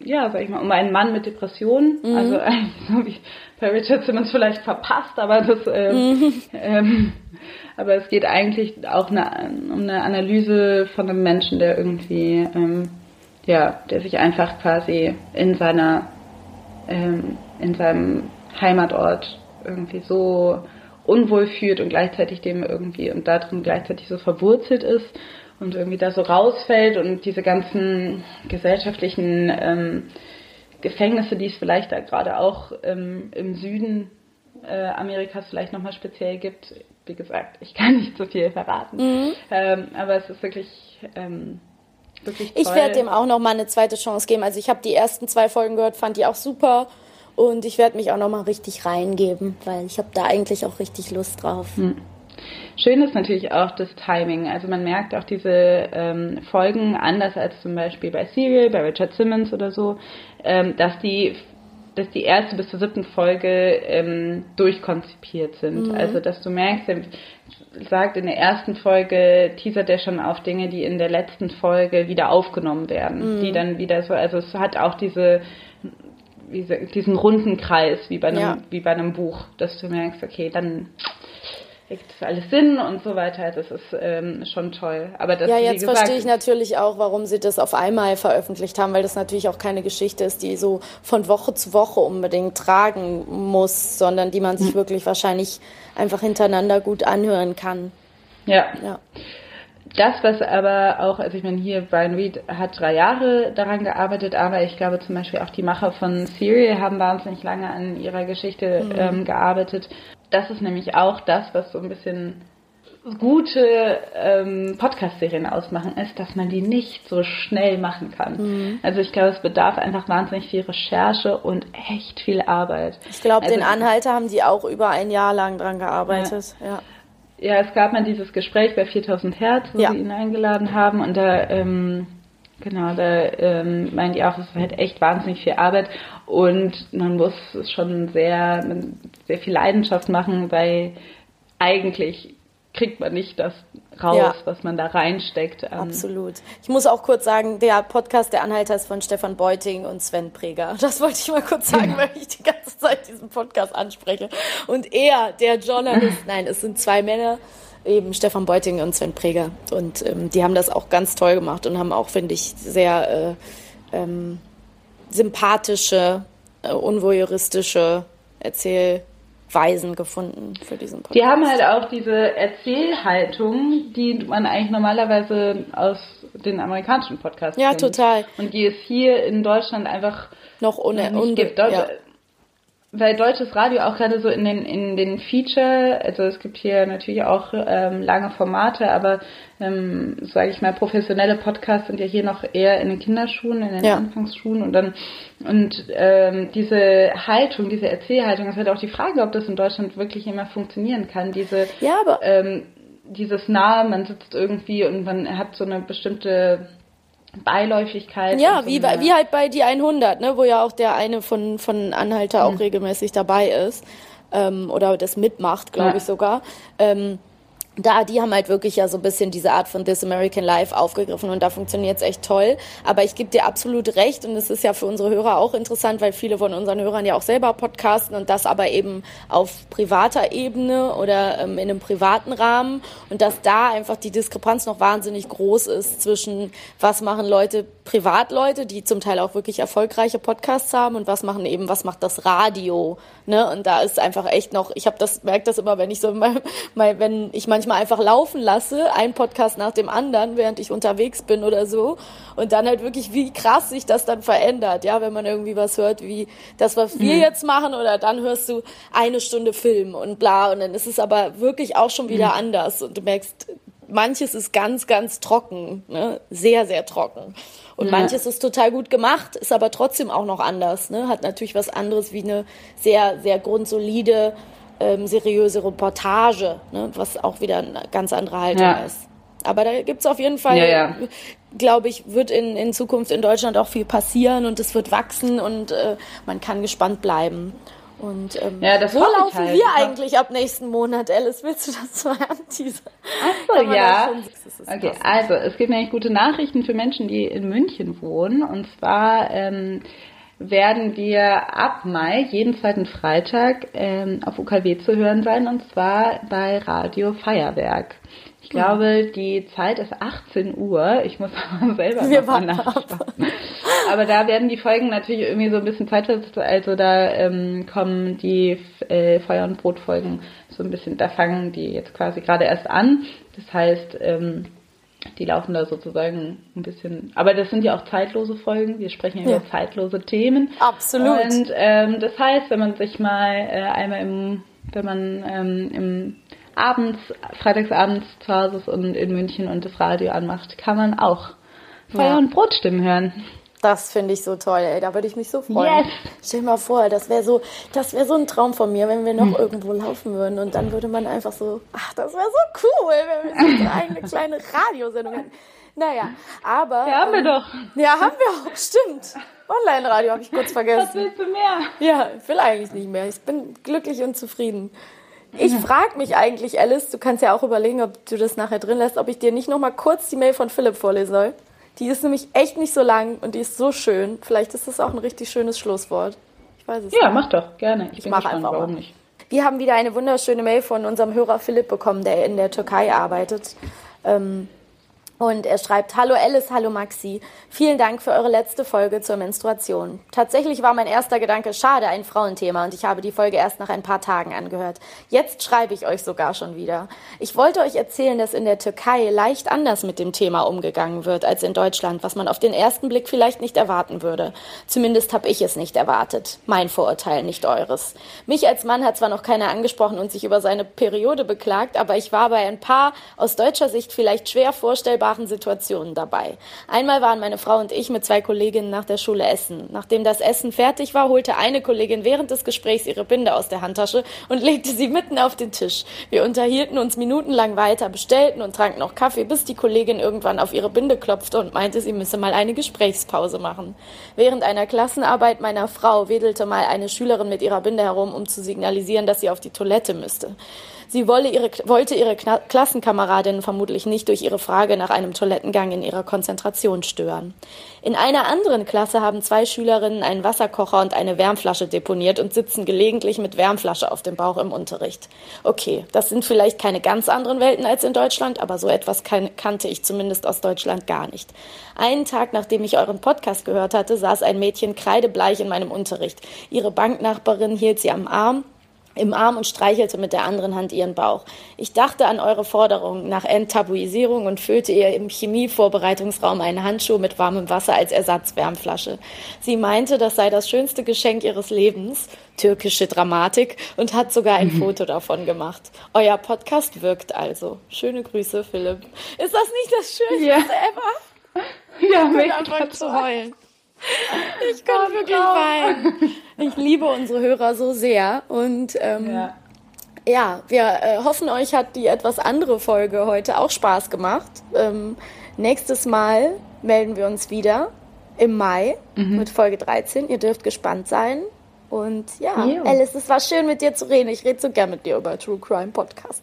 ja, sag ich mal, um einen Mann mit Depressionen. Mhm. Also <laughs> so wie bei Richard Simmons vielleicht verpasst, aber das, ähm, Mhm. ähm, aber es geht eigentlich auch eine, um eine Analyse von einem Menschen, der irgendwie, ähm, ja, der sich einfach quasi in seiner, ähm, in seinem Heimatort irgendwie so unwohl fühlt und gleichzeitig dem irgendwie und darin gleichzeitig so verwurzelt ist und irgendwie da so rausfällt und diese ganzen gesellschaftlichen ähm, Gefängnisse, die es vielleicht da gerade auch ähm, im Süden äh, Amerikas vielleicht nochmal speziell gibt. Wie gesagt, ich kann <laughs> nicht so viel verraten. Mhm. Ähm, aber es ist wirklich, ähm, wirklich toll. Ich werde dem auch noch mal eine zweite Chance geben. Also ich habe die ersten zwei Folgen gehört, fand die auch super und ich werde mich auch noch mal richtig reingeben, weil ich habe da eigentlich auch richtig Lust drauf. Hm. Schön ist natürlich auch das Timing. Also man merkt auch diese ähm, Folgen, anders als zum Beispiel bei Serial, bei Richard Simmons oder so, ähm, dass die dass die erste bis zur siebten Folge ähm, durchkonzipiert sind. Mhm. Also dass du merkst, er sagt in der ersten Folge teasert er schon auf Dinge, die in der letzten Folge wieder aufgenommen werden, Mhm. die dann wieder so, also es hat auch diese wie diesen runden Kreis wie bei einem Ja. wie bei einem Buch, dass du merkst, okay, dann ergibt das alles Sinn und so weiter. Das ist ähm, schon toll. Aber das, ja, jetzt gesagt, verstehe ich natürlich auch, warum sie das auf einmal veröffentlicht haben, weil das natürlich auch keine Geschichte ist, die so von Woche zu Woche unbedingt tragen muss, sondern die man sich wirklich wahrscheinlich einfach hintereinander gut anhören kann. Ja. Ja. Das, was aber auch, also ich meine, hier Brian Reed hat drei Jahre daran gearbeitet, aber ich glaube zum Beispiel auch die Macher von Serial haben wahnsinnig lange an ihrer Geschichte Mhm. ähm, gearbeitet. Das ist nämlich auch das, was so ein bisschen gute ähm, Podcast-Serien ausmachen, ist, dass man die nicht so schnell machen kann. Mhm. Also ich glaube, es bedarf einfach wahnsinnig viel Recherche und echt viel Arbeit. Ich glaube, Also- den Anhalter haben die auch über ein Jahr lang dran gearbeitet. Ja. Ja, es gab mal dieses Gespräch bei 4000 Hertz, wo Ja. sie ihn eingeladen haben und da, ähm, genau, da ähm, meint die auch, es ist halt echt wahnsinnig viel Arbeit und man muss schon sehr, sehr viel Leidenschaft machen, weil eigentlich kriegt man nicht das raus, Ja. was man da reinsteckt. Ähm, Absolut. Ich muss auch kurz sagen, der Podcast Der Anhalter ist von Stefan Beuting und Sven Preger. Das wollte ich mal kurz sagen, <laughs> weil ich die ganze Zeit diesen Podcast anspreche. Und er, der Journalist, nein, es sind zwei Männer, eben Stefan Beuting und Sven Preger. Und ähm, die haben das auch ganz toll gemacht und haben auch, finde ich, sehr äh, ähm, sympathische, äh, unvoyeuristische Erzähl Weisen gefunden für diesen Podcast. Die haben halt auch diese Erzählhaltung, die man eigentlich normalerweise aus den amerikanischen Podcasts Ja, kennt. total. Und die es hier in Deutschland einfach noch ohne nicht gibt. Deu- ja. Weil deutsches Radio auch gerade so in den in den Feature, also es gibt hier natürlich auch ähm, lange Formate, aber ähm, sage ich mal professionelle Podcasts sind ja hier noch eher in den Kinderschuhen, in den Ja. Anfangsschuhen und dann und ähm, diese Haltung, diese Erzählhaltung, es wird auch die Frage, ob das in Deutschland wirklich immer funktionieren kann. Diese ja, aber ähm, dieses Nahe, man sitzt irgendwie und man hat so eine bestimmte Beiläufigkeit. Ja, so wie, bei, wie halt bei die 100, ne, wo ja auch der eine von, von Anhalter auch regelmäßig dabei ist. Ähm, oder das mitmacht, glaube Ja. ich sogar. Ähm, da, die haben halt wirklich ja so ein bisschen diese Art von This American Life aufgegriffen und da funktioniert's echt toll. Aber ich gebe dir absolut recht und es ist ja für unsere Hörer auch interessant, weil viele von unseren Hörern ja auch selber podcasten und das aber eben auf privater Ebene oder ähm, in einem privaten Rahmen und dass da einfach die Diskrepanz noch wahnsinnig groß ist zwischen was machen Leute, Privatleute, die zum Teil auch wirklich erfolgreiche Podcasts haben und was machen eben, was macht das Radio, ne? Und da ist einfach echt noch, ich habe das merke das immer, wenn ich so mal, mal wenn ich manchmal einfach laufen lasse, ein Podcast nach dem anderen, während ich unterwegs bin oder so und dann halt wirklich wie krass sich das dann verändert, ja, wenn man irgendwie was hört, wie das was wir Mhm. jetzt machen oder dann hörst du eine Stunde Film und bla und dann ist es aber wirklich auch schon wieder Mhm. anders und du merkst manches ist ganz, ganz trocken, ne? sehr, sehr trocken. Und Ja. manches ist total gut gemacht, ist aber trotzdem auch noch anders. Ne? Hat natürlich was anderes wie eine sehr, sehr grundsolide, ähm, seriöse Reportage, ne? was auch wieder eine ganz andere Haltung Ja. ist. Aber da gibt's auf jeden Fall, Ja, ja. glaube ich, wird in, in Zukunft in Deutschland auch viel passieren und es wird wachsen und äh, man kann gespannt bleiben. Und ähm, Ja, wo laufen halt. wir eigentlich ab nächsten Monat, Alice? Willst du das mal <laughs> anteasern? Ach so, ja. Okay, also es gibt nämlich gute Nachrichten für Menschen, die in München wohnen. Und zwar ähm, werden wir ab Mai jeden zweiten Freitag ähm, auf UKW zu hören sein und zwar bei Radio Feuerwerk. Ich Mhm. glaube, die Zeit ist 18 Uhr. Ich muss <laughs> aber selber Wir noch nachschauen. Aber da werden die Folgen natürlich irgendwie so ein bisschen zeitversetzt. Also da ähm, kommen die äh, Feuer- und Brotfolgen so ein bisschen, da fangen die jetzt quasi gerade erst an. Das heißt, ähm, die laufen da sozusagen ein bisschen, aber das sind ja auch zeitlose Folgen. Wir sprechen ja Ja. über zeitlose Themen. Absolut. Und ähm, das heißt, wenn man sich mal äh, einmal im, wenn man ähm, im abends, freitagsabends zu Hause ist und in München und das Radio anmacht, kann man auch Feuer Ja. und Brotstimmen hören. Das finde ich so toll, ey. Da würde ich mich so freuen. Yes. Stell dir mal vor, das wäre so, das wäre so ein Traum von mir, wenn wir noch Hm. irgendwo laufen würden und dann würde man einfach so, ach, das wäre so cool, wenn wir so eigene kleine Radiosendung hätten. Naja, aber. Ja, haben wir doch. Ja, haben wir auch, stimmt. Online-Radio habe ich kurz vergessen. Was willst du mehr? Ja, ich will eigentlich nicht mehr. Ich bin glücklich und zufrieden. Ich frage mich eigentlich, Alice, du kannst ja auch überlegen, ob du das nachher drin lässt, ob ich dir nicht noch mal kurz die Mail von Philipp vorlesen soll. Die ist nämlich echt nicht so lang und die ist so schön. Vielleicht ist das auch ein richtig schönes Schlusswort. Ich weiß es Ja, nicht. mach doch, gerne. Ich, Ich bin mach gespannt, einfach warum nicht. Wir haben wieder eine wunderschöne Mail von unserem Hörer Philipp bekommen, der in der Türkei arbeitet. Ähm, und er schreibt, Hallo Alice, hallo Maxi. Vielen Dank für eure letzte Folge zur Menstruation. Tatsächlich war mein erster Gedanke, schade, ein Frauenthema und ich habe die Folge erst nach ein paar Tagen angehört. Jetzt schreibe ich euch sogar schon wieder. Ich wollte euch erzählen, dass in der Türkei leicht anders mit dem Thema umgegangen wird als in Deutschland, was man auf den ersten Blick vielleicht nicht erwarten würde. Zumindest habe ich es nicht erwartet. Mein Vorurteil, nicht eures. Mich als Mann hat zwar noch keiner angesprochen und sich über seine Periode beklagt, aber ich war bei ein paar aus deutscher Sicht vielleicht schwer vorstellbaren Situationen dabei. Einmal waren meine Frau und ich mit zwei Kolleginnen nach der Schule essen. Nachdem das Essen fertig war, holte eine Kollegin während des Gesprächs ihre Binde aus der Handtasche und legte sie mitten auf den Tisch. Wir unterhielten uns minutenlang weiter, bestellten und tranken noch Kaffee, bis die Kollegin irgendwann auf ihre Binde klopfte und meinte, sie müsse mal eine Gesprächspause machen. Während einer Klassenarbeit meiner Frau wedelte mal eine Schülerin mit ihrer Binde herum, um zu signalisieren, dass sie auf die Toilette müsste. Sie wolle ihre, wollte ihre Kna Klassenkameradinnen vermutlich nicht durch ihre Frage nach einem Toilettengang in ihrer Konzentration stören. In einer anderen Klasse haben zwei Schülerinnen einen Wasserkocher und eine Wärmflasche deponiert und sitzen gelegentlich mit Wärmflasche auf dem Bauch im Unterricht. Okay, das sind vielleicht keine ganz anderen Welten als in Deutschland, aber so etwas kan kannte ich zumindest aus Deutschland gar nicht. Einen Tag, nachdem ich euren Podcast gehört hatte, saß ein Mädchen kreidebleich in meinem Unterricht. Ihre Banknachbarin hielt sie am Arm im Arm und streichelte mit der anderen Hand ihren Bauch. Ich dachte an eure Forderung nach Enttabuisierung und füllte ihr im Chemievorbereitungsraum einen Handschuh mit warmem Wasser als Ersatzwärmflasche. Sie meinte, das sei das schönste Geschenk ihres Lebens, türkische Dramatik, und hat sogar ein mhm. Foto davon gemacht. Euer Podcast wirkt also. Schöne Grüße, Philipp. Ist das nicht das Schönste ja. ever? Ja, ich einfach zu heulen. <laughs> Ich kann oh, wirklich weinen. Ich liebe unsere Hörer so sehr und ähm, ja. ja. wir äh, hoffen, euch hat die etwas andere Folge heute auch Spaß gemacht. Ähm, nächstes Mal melden wir uns wieder im Mai mhm. mit Folge 13. Ihr dürft gespannt sein. Und ja, jo. Alice, es war schön mit dir zu reden. Ich rede so gern mit dir über True Crime Podcast.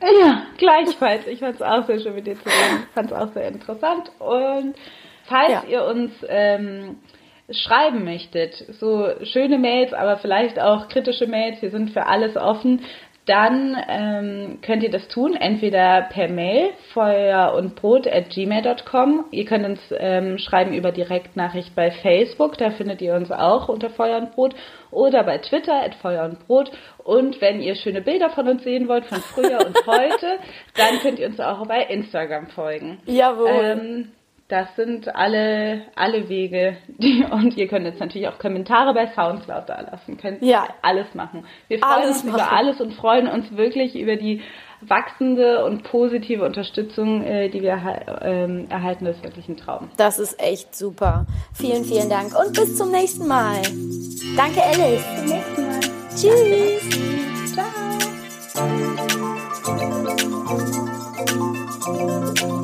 Ja, gleichfalls. Ich fand es auch sehr schön mit dir zu reden. Ich fand es auch sehr interessant. Und falls ja. ihr uns ähm, schreiben möchtet, so schöne Mails, aber vielleicht auch kritische Mails, wir sind für alles offen, dann ähm, könnt ihr das tun, entweder per Mail feuer und brot at gmail.com. Ihr könnt uns ähm, schreiben über Direktnachricht bei Facebook, da findet ihr uns auch unter Feuer und Brot oder bei Twitter at Feuer und Brot. Und wenn ihr schöne Bilder von uns sehen wollt, von früher und <laughs> heute, dann könnt ihr uns auch bei Instagram folgen. Jawohl. Ähm, das sind alle, alle Wege. Die, und ihr könnt jetzt natürlich auch Kommentare bei Soundcloud da lassen. Könnt ja. alles machen. Wir freuen alles uns machen. über alles und freuen uns wirklich über die wachsende und positive Unterstützung, äh, die wir ähm, erhalten. Das ist wirklich ein Traum. Das ist echt super. Vielen, vielen Dank und bis zum nächsten Mal. Danke, Alice. Bis zum nächsten Mal. Tschüss. Danke. Ciao.